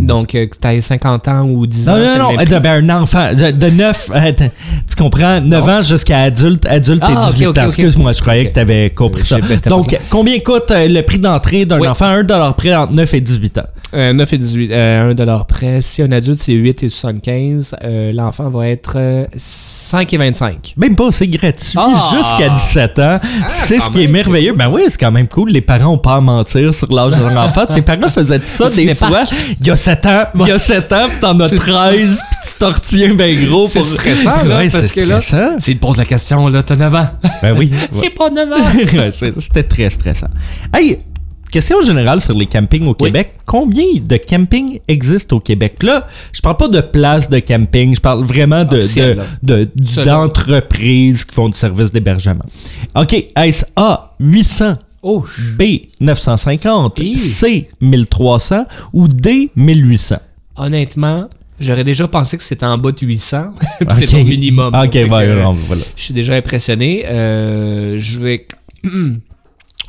Donc, euh, que tu 50 ans ou 10 ans.
Non, non, non, euh,
prix.
ben, un enfant de, de 9, attends, tu comprends, 9 ans jusqu'à adulte, adulte
Ah,
et 18
ok, ok,
ans.
ok.
Excuse-moi, je croyais que tu avais compris
Euh,
ça. Donc, combien coûte euh, le prix d'entrée d'un
Oui.
enfant? À 1 dollar près entre 9 et 18 ans?
Euh, 9 et 18, euh, 1 dollar près. Si un adulte, c'est 8 et 75, euh, l'enfant va être euh, 5 et 25.
Même pas, c'est gratuit
Ah!
jusqu'à 17 ans. c'est ce qui est merveilleux. Ben oui, c'est quand même cool. Les parents ont pas à mentir sur l'âge de leur enfant. Tes parents faisaient ça des fois. Il y a 7 ans, il y a 7 ans, puis t'en as
C'est-
13, puis tu t'en retiens ben gros.
C'est
pour-
stressant, là,
Ouais,
parce
c'est
que là-
stressant.
S'il te pose la question, là, t'as 9 ans.
Ben oui.
J'ai pas 9 ans.
Ouais, C'était très stressant. Hey, question générale sur les campings au
Oui.
Québec. Combien de campings existent au Québec? Là, je parle pas de places de camping, je parle vraiment de,
Officiel,
de-
là.
de-
Selon.
d'entreprises qui font du service d'hébergement. OK, est-ce A, 800,
Oh,
B, 950,
Hi.
C, 1300 ou D, 1800?
honnêtement, j'aurais déjà pensé que c'était en bas de 800. Puis c'est au minimum.
OK,
euh,
voilà.
Je suis déjà impressionné. Euh, je vais.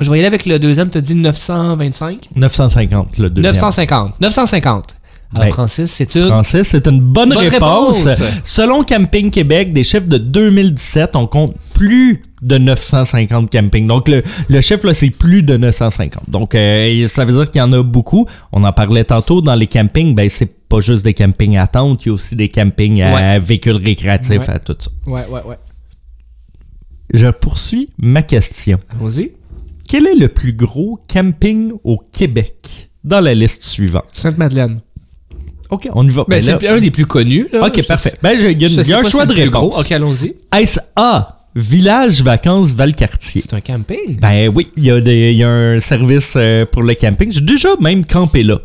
Je vais y aller avec le deuxième, t'as dit 925
950, le deuxième.
950. 950. Alors,
Ben,
Francis, c'est une.
Francis, c'est une bonne,
Bonne
réponse.
réponse.
Selon Camping Québec, des chiffres de 2017, on compte plus de 950 campings. Donc, le, le chiffre, là, c'est plus de 950. Donc, euh, ça veut dire qu'il y en a beaucoup. On en parlait tantôt dans les campings. Ben, c'est pas juste des campings à tente, il y a aussi des campings à
Ouais.
véhicules récréatifs,
Ouais.
à tout ça.
Ouais, ouais, ouais.
Je poursuis ma question.
Allons-y.
Quel est le plus gros camping au Québec? Dans la liste suivante?
Sainte-Madeleine.
OK, on y va.
Ben,
Ben
c'est un des plus connus. Là.
OK,
Je-
parfait. Ben, il y a, y un choix de réponse.
gros. OK, allons-y.
Est-ce A, Village Vacances Valcartier?
C'est un camping?
Ben oui, il y, a des- il y a un service euh, pour le camping. J'ai déjà même campé là.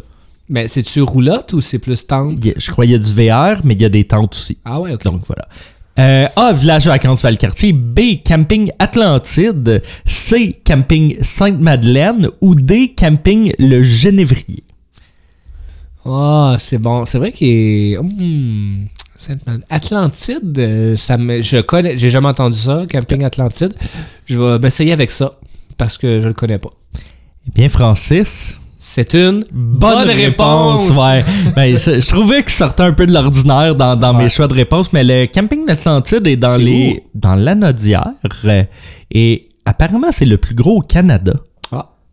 Ben, c'est-tu roulotte ou c'est plus tente?
Je crois qu'il y a du VR, mais il y a des tentes aussi.
Ah ouais, OK.
Donc voilà. Euh, A, Village Vacances Valcartier. B, Camping Atlantide. C, Camping Sainte-Madeleine. Ou D, Camping Le Genévrier.
Ah, c'est bon. C'est vrai qu'il est. Sainte-Madeleine. Atlantide, euh, ça me... je connais. J'ai jamais entendu ça, camping Atlantide. Je vais m'essayer avec ça parce que je le connais pas.
Eh bien, Francis.
C'est une
Bonne, réponse. ouais. Ben, je, je trouvais qu'il sortait un peu de l'ordinaire dans, dans
Ouais.
mes choix de réponse, mais le camping d'Atlantide est dans les dans l'Anaudière euh, et apparemment c'est le plus gros au Canada.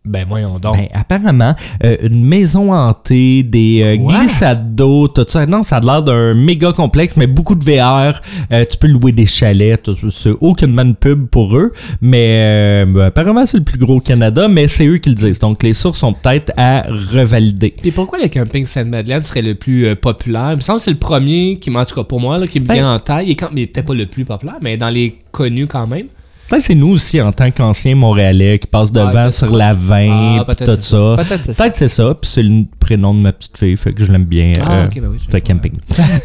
Ben voyons donc.
Ben, apparemment, euh, une maison hantée, des euh, glissades d'eau, tout ça. Non, ça a l'air d'un méga complexe, mais beaucoup de VR. Euh, tu peux louer des chalets. tout ça. C'est aucunement une pub pour eux. Mais euh, ben, apparemment, c'est le plus gros au Canada, mais c'est eux qui le disent. Donc, les sources sont peut-être à revalider.
Et pourquoi le camping Sainte-Madeleine serait le plus euh, populaire? Il me semble que c'est le premier qui, en tout cas pour moi, là, qui me
Ben-
vient en taille. Et quand, mais peut-être pas le plus populaire, mais dans les connus quand même.
Peut-être c'est nous aussi, en tant qu'anciens Montréalais, qui passent devant
peut-être
sur la 20,
Ah,
pis tout ça.
Peut-être c'est ça.
Peut-être c'est ça, puis c'est le prénom de ma petite fille, fait que je l'aime bien.
Ah,
euh,
ok, ben oui,
camping.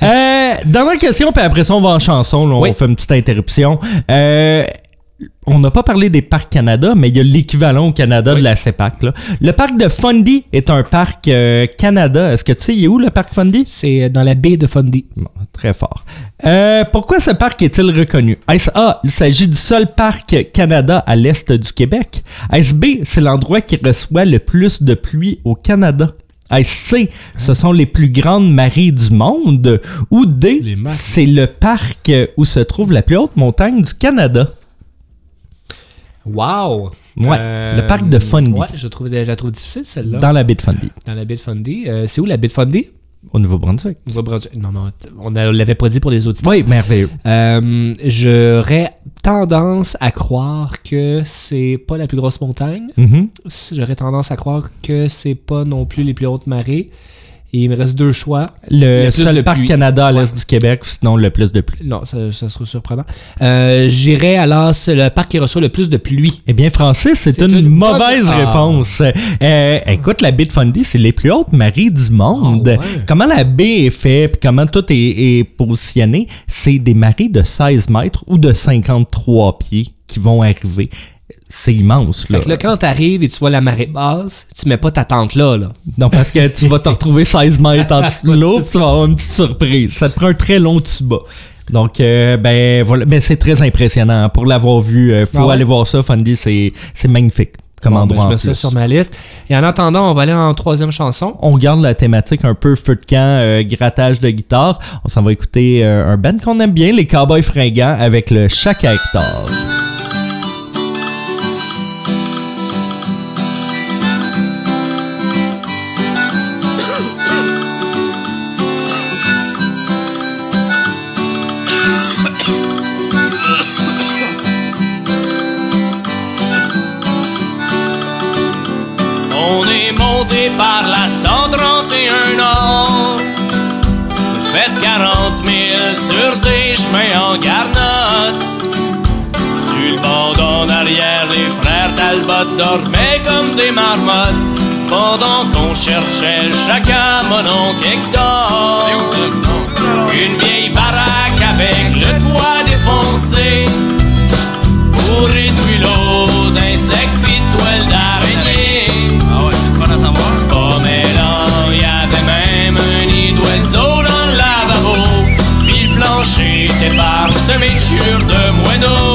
euh, dernière question, puis après ça, on va en chanson. là, on
Oui.
fait une petite interruption. Euh, on n'a pas parlé des parcs Canada, mais il y a l'équivalent au Canada
Oui.
de la CEPAC. Là. Le parc de Fundy est un parc euh, Canada. Est-ce que tu sais, il est où le parc Fundy?
C'est euh, dans la baie de Fundy.
Bon, très fort. Euh, pourquoi ce parc est-il reconnu? Est-ce A, il s'agit du seul parc Canada à l'est du Québec? Est-ce B, c'est l'endroit qui reçoit le plus de pluie au Canada? C, ce sont les plus grandes marées du monde? Ou D, c'est le parc où se trouve la plus haute montagne du Canada?
Wow!
Ouais, le parc de Fundy.
Ouais, je trouve, je la trouve difficile celle-là.
Dans la baie de Fundy,
Dans la baie de Fundy. Euh, c'est où la baie de Fundy?
au Nouveau-Brunswick.
Nouveau-Brunswick. Non, non, on ne l'avait pas dit pour les autres.
Oui, merveilleux.
Euh, J'aurais tendance à croire que c'est pas la plus grosse montagne.
Mhm.
J'aurais tendance à croire que c'est pas non plus les plus hautes marées. Et il me reste deux choix.
Le seul
de
parc
pluie.
Canada à l'est
Ouais.
du Québec, sinon le plus de pluie.
Non, ça, ça serait surprenant. Euh, J'irais alors c'est le parc qui reçoit le plus de pluie.
Eh bien, Francis, c'est une,
bonne-
mauvaise
Ah.
réponse. Euh, écoute, la baie de Fundy, c'est les plus hautes marées du monde.
Ah ouais.
Comment la baie est faite, puis comment tout est, est positionné, c'est des marées de 16 mètres ou de 53 pieds qui vont arriver. C'est immense, là.
Fait que là, quand t'arrives et tu vois la marée basse, tu mets pas ta tente là, là.
Non, parce que tu vas te retrouver 16 mètres en dessous de l'eau, tu vas avoir une petite surprise. Ça te prend un très long tuba. Donc, euh, ben voilà, ben, c'est très impressionnant. Pour l'avoir vu, euh, faut
Ah ouais?
aller voir ça. Fundy, c'est magnifique comme
Bon, ben,
endroit
je
en
mets ça
plus.
sur ma liste. Et en attendant, on va aller en troisième chanson.
on garde la thématique un peu feu de camp, euh, grattage de guitare. On s'en va écouter euh, un band qu'on aime bien, les Cowboys fringants, avec le Chaque hectare.
Sur des chemins en garnotte. Sur le bord en arrière, les frères Talbot dormaient comme des marmottes. Pendant qu'on cherchait chacun mon oncle. De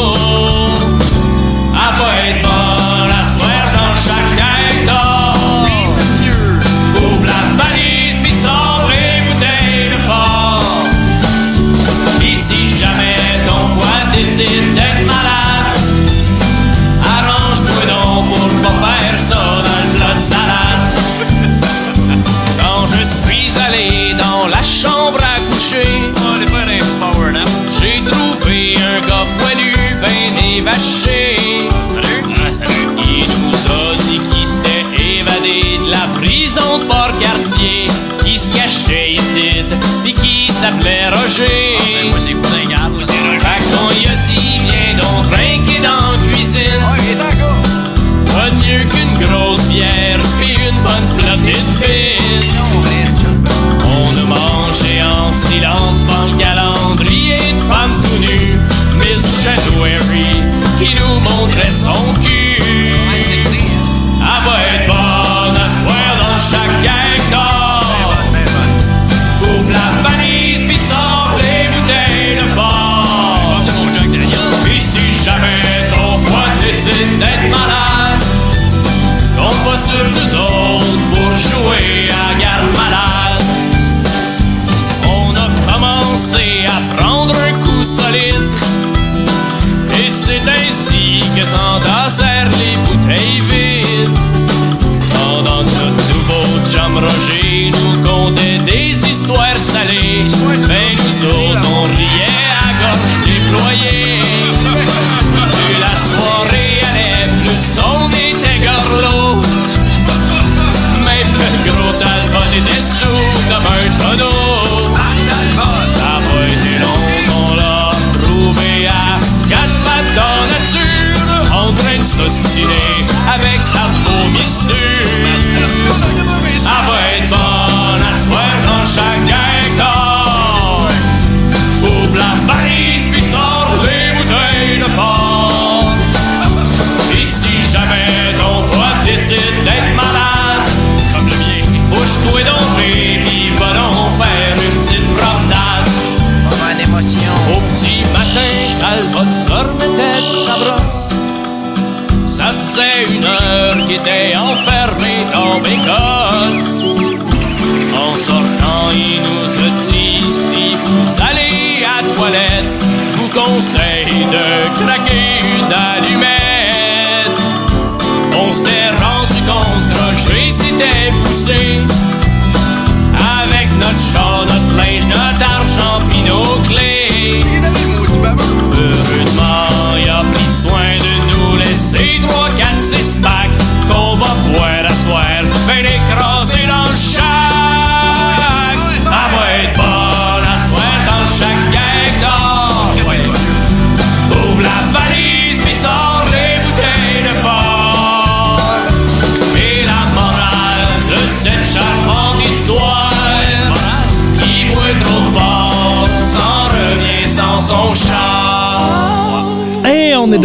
s'appelait Roger. Fait qu'on y a dit, viens donc trinquer dans la cuisine. Pas de mieux qu'une grosse bière et une bonne platée de pine. On a mangé en silence dans le calendrier de femmes tout nues. Miss January qui nous montrait son cul.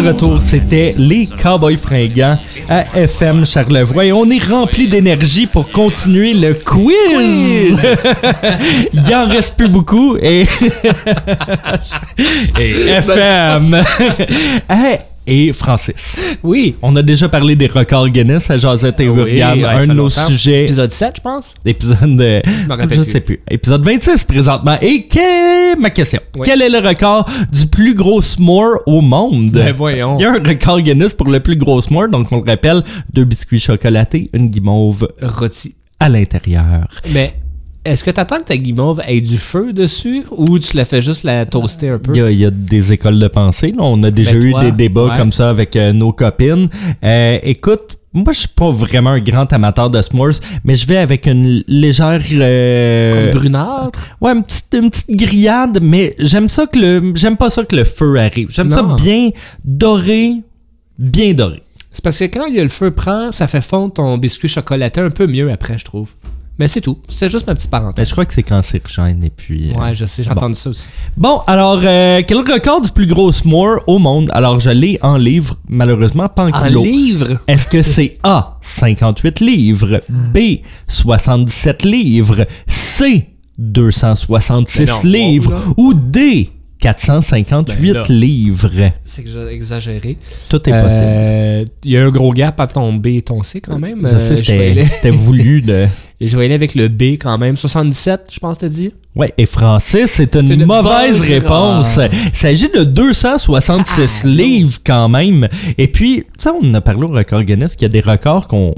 De
retour, c'était les Cowboys fringants à FM Charlevoix et on est rempli d'énergie pour continuer le quiz. Il en reste plus beaucoup et, et FM. Hey, et Francis,
Oui.
on a déjà parlé des records Guinness à Josette et
Oui,
Gourgane,
ouais, ça
un de nos
longtemps.
sujets
Épisode 7, je pense.
épisode de je
plus.
sais plus épisode 26 présentement et quelle ma question
Oui.
quel est le record du plus gros s'more au monde?
Ben voyons.
il y a un record Guinness pour le plus gros s'more donc on le rappelle deux biscuits chocolatés une guimauve
Rôti.
à l'intérieur
Mais est-ce que t'attends que ta guimauve ait du feu dessus ou tu la fais juste la toaster un peu?
il y, a, il y a des écoles de pensée là. on a déjà
Ben
eu
toi,
des débats
ouais.
comme ça avec euh, nos copines Euh, écoute moi, je suis pas vraiment un grand amateur de s'mores, mais je vais avec une légère... euh,
brunâtre?
Ouais, une petite, une petite grillade, mais j'aime ça que le. J'aime pas ça que le feu arrive. J'aime ça bien doré, bien doré.
C'est parce que quand il y a le feu prend, ça fait fondre ton biscuit chocolaté un peu mieux après, je trouve. Mais c'est tout. C'était juste ma petite
Mais
parenthèse.
je crois que c'est cancérigène et puis. euh,
Ouais, je sais, j'ai
bon.
entendu ça aussi.
Bon, alors, euh, quel est le record du plus gros s'more au monde? Alors, je l'ai en livre, malheureusement, pas en
En
kilo.
livre?
Est-ce que c'est A, 58 livres, B, 77 livres, C, 266
Mais non,
livres,
wow,
ou D, 458
Ben
livres?
C'est que j'ai exagéré.
Tout est possible.
Euh, Il y a un gros gap à ton B et ton C quand même.
Je
Euh,
sais,
je
c'était voulu de.
je vais aller avec le B quand même. 77, je pense, t'as dit?
Ouais, et Francis, c'est une mauvaise réponse.
erreur.
Il s'agit de 266
Ah,
livres quand même. Et puis, tu sais, on a parlé au record Guinness qu'il y a des records qu'on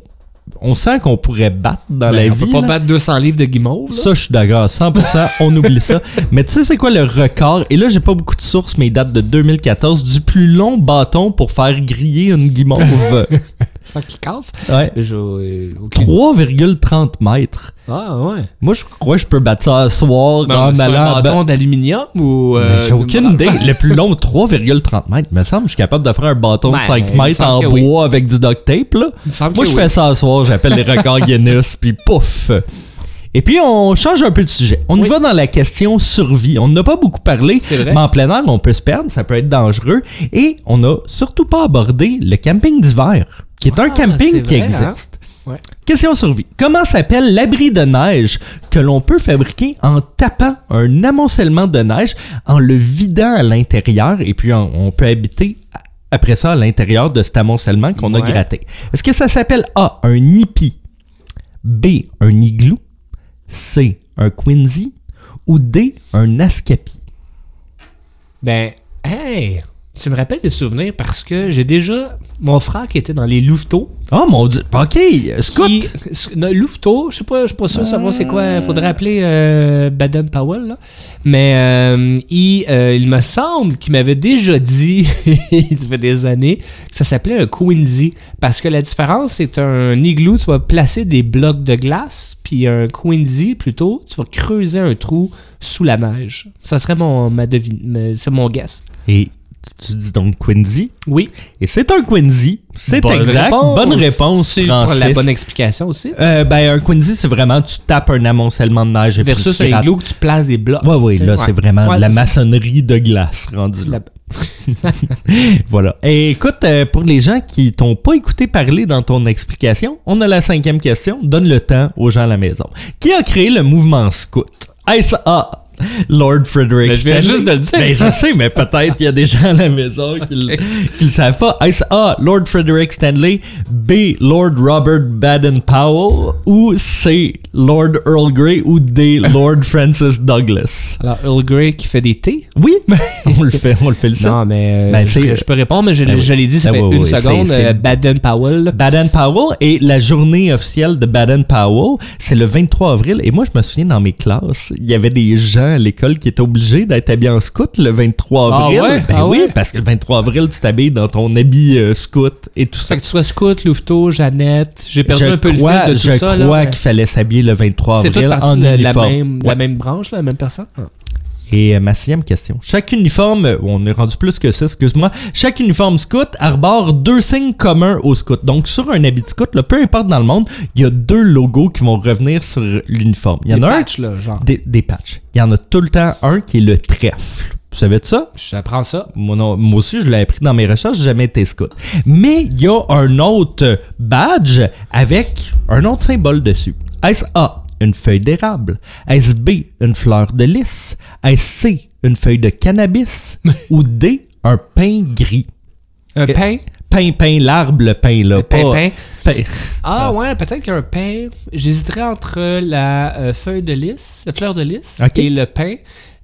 on sent qu'on pourrait battre dans
Ben,
la
on
vie.
peut pas
là.
battre 200 livres de guimauve. là.
Ça, je suis d'accord. 100%, on oublie ça. Mais tu sais, c'est quoi le record? Et là, j'ai pas beaucoup de sources, mais il date de 2014, du plus long bâton pour faire griller une guimauve.
Sans qu'il casse.
Ouais.
Je, euh, ok.
3,30 mètres.
Ah, ouais.
Moi, je crois que je peux battre ça un soir
Ben,
en allant...
un
à-
bâton d'aluminium ou.
Mais
euh,
J'ai aucune idée. Le plus long, 3,30 mètres. Il me semble que je suis capable de faire un bâton
Ben,
de 5
il me
mètres en
oui.
bois avec du duct tape. Là. Moi, je
oui.
fais ça ce soir. J'appelle les records Guinness, puis pouf. Et puis, on change un peu de sujet. On y va dans la question survie. On n'a pas beaucoup parlé,
C'est vrai.
mais en plein air, on peut se perdre, ça peut être dangereux. Et on n'a surtout pas abordé le camping d'hiver, qui est un
Ah,
camping qui
vrai, hein?
existe.
Ouais.
Question survie. Comment s'appelle l'abri de neige que l'on peut fabriquer en tapant un amoncellement de neige, en le vidant à l'intérieur, et puis on, on peut habiter après ça à l'intérieur de cet amoncellement qu'on a gratté. Est-ce que ça s'appelle A, un hippie, B, un igloo, C, un Quincy, ou D, un Ascapi?
Ben, hey! Tu me rappelles des souvenirs parce que j'ai déjà mon frère qui était dans les louveteaux.
Oh mon dieu, ok, Scout!
Qui, louveteaux, je sais pas, je suis pas sûr de savoir c'est quoi. Faudrait appeler euh, Baden Powell, là. Mais euh, il, euh, il me semble qu'il m'avait déjà dit, il fait des années, que ça s'appelait un Quincy. Parce que la différence, c'est un igloo, tu vas placer des blocs de glace, puis un Quincy, plutôt, tu vas creuser un trou sous la neige. Ça serait mon, ma devine, c'est mon guess.
Et tu dis donc Quincy,
Oui.
et c'est un Quincy, c'est
Bonne
exact,
réponse.
bonne réponse,
C'est pour la bonne explication aussi.
Euh, ben, un Quincy, c'est vraiment, tu tapes un amoncellement de neige et puis
Versus un igloo que tu places des blocs.
Oui,
sais.
là,
Ouais.
c'est vraiment
Ouais,
de la
ça.
maçonnerie de glace rendu là. Voilà. Et écoute, euh, pour les gens qui t'ont pas écouté parler dans ton explication, on a la cinquième question. Donne le temps aux gens à la maison. Qui a créé le mouvement scout? Est-ce A. Lord Frederick
Mais je viens
Stanley?
juste de le dire.
Ben, je sais, mais peut-être il y a des gens à la maison qui qui le savent pas. A. Lord Frederick Stanley, B. Lord Robert Baden-Powell, ou C. Lord Earl Grey, ou D. Lord Francis Douglas?
Alors, Earl Grey qui fait des thés.
Oui, on le fait, on le fait le.
Non, mais euh,
Ben,
je, peux répondre, mais je,
Ben
je l'ai dit, ça
Ben
fait
oui,
une
oui,
seconde. euh, Baden-Powell.
Baden-Powell et la journée officielle de Baden-Powell, c'est le 23 avril. Et moi, je me souviens dans mes classes, il y avait des gens à l'école qui étaient obligés d'être habillés en scout le 23
Ah
avril.
ouais?
Ben
Ah
oui,
ouais?
parce que le 23 avril, tu t'habilles dans ton habit euh, scout et tout ça.
Fait que tu sois Scout, Louveteau, Jeannette. J'ai perdu
je
un peu le fil de tout
je
ça. là,
crois qu'il fallait s'habiller le 23
C'est
avril
toute partie
en
de la, même,
Ouais.
la même branche, là, la même personne? Ah.
Et euh, ma sixième question. Chaque uniforme, on est rendu plus que ça, excuse-moi. Chaque uniforme scout arbore deux signes communs au scout. Donc, sur un habit de scout, là, peu importe dans le monde, il y a deux logos qui vont revenir sur l'uniforme. Il y en
Des
a un
patchs, là, genre.
Des, des patchs. Il y en a tout le temps un qui est le trèfle. Vous savez de ça?
J'apprends ça.
Moi, non- moi aussi, je l'ai appris dans mes recherches, j'ai jamais été scout. Mais il y a un autre badge avec un autre symbole dessus. Est-ce A, une feuille d'érable? Est-ce B, une fleur de lys? Est-ce C, une feuille de cannabis? Ou D, un pain gris?
Un pain?
Pain, pain, l'arbre, le pain, là.
Pain,
pas-
pain.
pain.
Ah ouais, peut-être qu'un pain. J'hésiterais entre la euh, feuille de lys, la fleur de lys et le pain.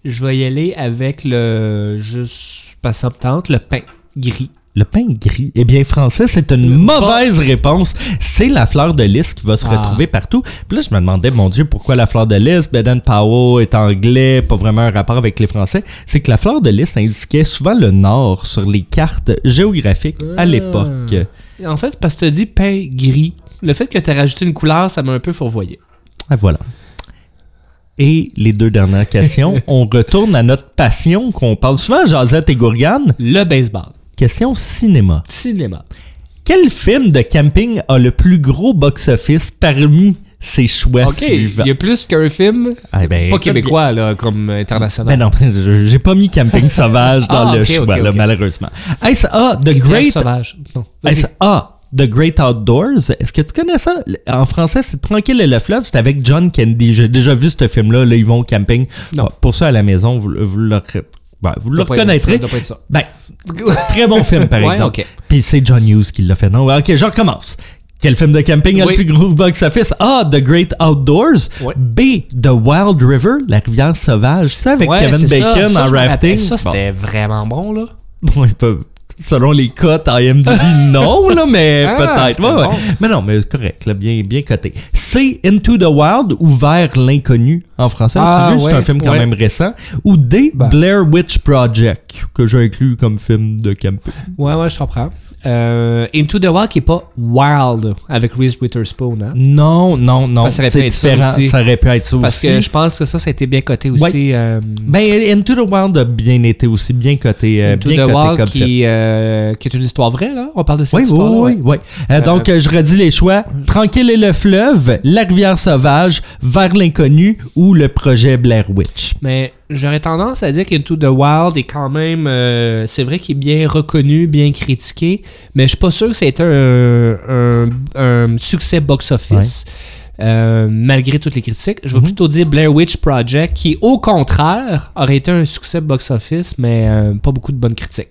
Je vais y aller avec le. Juste pas ça le pain gris.
Le pain gris. Eh bien, français, c'est une mauvaise réponse. C'est la fleur de lys qui va se
Ah.
retrouver partout. Puis là, je me demandais, mon Dieu, pourquoi la fleur de lys? Baden Powell est anglais, pas vraiment un rapport avec les Français. C'est que la fleur de lys indiquait souvent le nord sur les cartes géographiques à
Ah.
l'époque.
En fait, parce que tu as dit pain gris. Le fait que tu as rajouté une couleur, ça m'a un peu fourvoyé.
Ah, voilà. Et les deux dernières questions, on retourne à notre passion qu'on parle souvent, Josette et Gourgane.
Le baseball.
Question cinéma.
Cinéma.
Quel film de camping a le plus gros box-office parmi ses choix
ok,
suivants?
il y a plus qu'un film.
Ah, ben,
pas québécois, là, comme international.
Ben non, j'ai pas mis Camping Sauvage dans
Ah,
le choix, là, malheureusement. Est-ce A, The Great...
sauvage.
Est-ce A, The Great Outdoors? Est-ce que tu connais ça? En français, c'est Tranquille et le fleuve. C'est avec John Candy. J'ai déjà vu ce film-là. Là, ils vont au camping.
Non.
Ah, Pour ça, à la maison, vous, vous le, ben, vous le reconnaîtrez. Ben, très bon film, par
Ouais,
exemple.
ok.
Puis c'est John Hughes qui l'a fait. Non, ok, je recommence. Quel film de camping a
Oui.
le plus gros box-office? A, The Great Outdoors. B, The Wild River, la rivière sauvage. Tu sais, avec
Ouais,
Kevin
ça.
Bacon
Ça,
en rafting.
Ça,
Bon.
c'était vraiment bon, là.
Bon, ils peuvent- Selon les cotes IMDb, non, là, mais
Ah,
peut-être.
c'était
Ouais, ouais.
bon.
Mais non, mais correct, là, bien, bien coté. C. Into the Wild ou Vers l'inconnu en français.
Ah,
vu? C'est
ouais,
un film quand
ouais.
même récent. Ou D.
Ben.
Blair Witch Project, que j'ai inclus comme film de camping.
Ouais, ouais, je comprends. Euh, Into the Wild qui est pas Wild avec Reese Witherspoon, hein?
Non, non, non.
Parce que ça aurait
C'est
pu être ça aussi.
Ça aurait pu être ça
Parce
aussi.
que je pense que ça, ça a été bien coté aussi.
Ouais.
euh,
Ben, Into the Wild a bien été aussi, bien coté, euh,
Into
bien
the
coté
Wild
comme
qui, euh, qui est une histoire vraie, là? On parle de cette
Oui, oui,
histoire-là.
oui,
ouais.
oui. Euh, donc, je redis les choix. Tranquille et le fleuve, La rivière sauvage, Vers l'inconnu ou le projet Blair Witch.
Mais j'aurais tendance à dire qu'Into the Wild est quand même. euh, c'est vrai qu'il est bien reconnu, bien critiqué, mais je suis pas sûr que ça a été un, un- un succès box-office. Euh, malgré toutes les critiques, je vais
Mhm.
plutôt dire Blair Witch Project, qui au contraire aurait été un succès box-office, mais euh, pas beaucoup de bonnes critiques.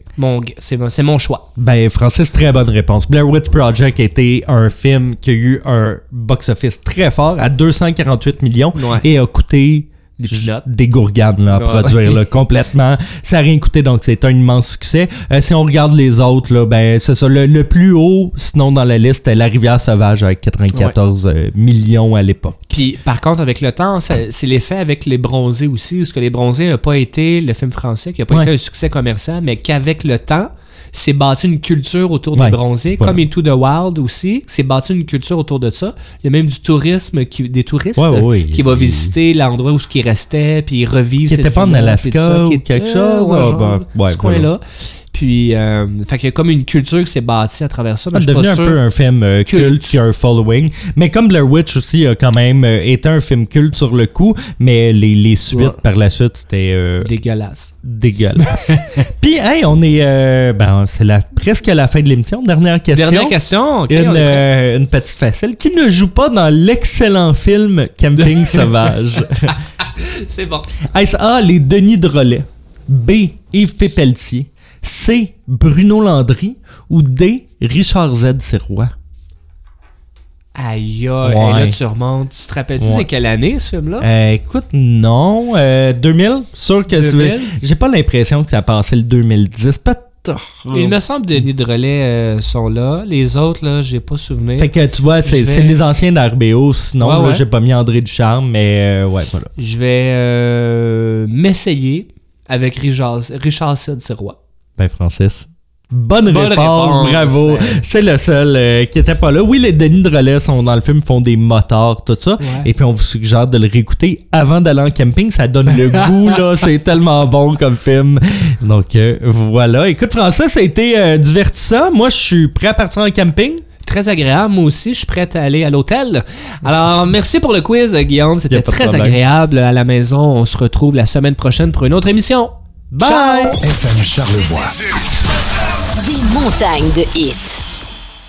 C'est, mon- c'est mon choix.
Ben, Francis, très bonne réponse. Blair Witch Project était un film qui a eu un box-office très fort à 248 millions
Ouais.
et a coûté
Des peanuts.
des gourganes là, à
Ouais.
produire là, complètement. Ça n'a rien coûté, donc c'est un immense succès. Euh, si on regarde les autres, là, ben, c'est ça. Le, le plus haut, sinon dans la liste, est La Rivière Sauvage avec 94 euh, millions à l'époque.
Puis, par contre, avec le temps, c'est l'effet avec les bronzés aussi, parce que les bronzés n'a pas été le film français, qui n'a pas
Ouais.
été un succès commercial, mais qu'avec le temps, c'est bâti une culture autour
Ouais.
des bronzés,
Voilà.
comme Into the Wild aussi, c'est bâti une culture autour de ça. Il y a même du tourisme, qui, des touristes
Ouais, ouais, ouais.
qui vont visiter l'endroit où ce qui restait, puis ils revivent
Qui
cette
était pas en Alaska
ça,
ou quelque chose?
ouais,
Ah,
genre,
ben, ouais,
ce coin-là. Puis, euh, fait qu'il y a comme une culture qui s'est bâtie à travers ça. mais
C'est
je suis
devenu
pas
un
sûr-
peu un film euh, culte.
Culte.
qui a un following. Mais comme Blair Witch aussi a quand même euh, été un film culte sur le coup, mais les, les suites
Ouais.
par la suite, c'était euh,
dégueulasse.
dégueulasse. Puis, hey, on est. euh, ben, c'est la, presque la fin de l'émission. Dernière question.
Dernière question. ok,
Une,
on est prêt.
euh, une petite facile. Qui ne joue pas dans l'excellent film Camping Sauvage?
C'est bon.
Est-ce A, les Denis Drolet? B, Yves Pépeltier? C, Bruno Landry? Ou D, Richard Z. Sirois?
Aïe, aïe,
Ouais.
là tu remontes. Tu te rappelles-tu
Ouais.
c'est quelle année ce film-là?
Euh, écoute, non. Euh, 2000? Sûr que c'est...
2000?
J'ai pas l'impression que ça a passé le 2010. Peut-être.
Il me semble que Denis de Relais euh, sont là. Les autres, là, j'ai pas souvenir.
Fait que tu vois, c'est
vais-
les anciens d'RBO. Sinon,
Ouais,
là,
ouais.
j'ai pas mis André Ducharme, mais euh, ouais, voilà.
Je vais euh, m'essayer avec Richard, Richard Sirois.
Ben, Francis. Bonne,
Bonne
réponse,
réponse.
bravo. C'est le seul euh, qui était pas là. Oui, les Denis de relais sont dans le film, font des motards, tout ça.
Ouais.
Et puis on vous suggère de le réécouter avant d'aller en camping. Ça donne le goût, là. C'est tellement bon comme film. Donc euh, voilà. Écoute, François, ça a été euh, divertissant. Moi, je suis prêt à partir en camping.
Très agréable. Moi aussi, je suis prête à aller à l'hôtel. Alors, merci pour le quiz, Guillaume. C'était très agréable à la maison. On se retrouve la semaine prochaine pour une autre émission.
Bye!
FM Charlevoix.
Des montagnes de hits.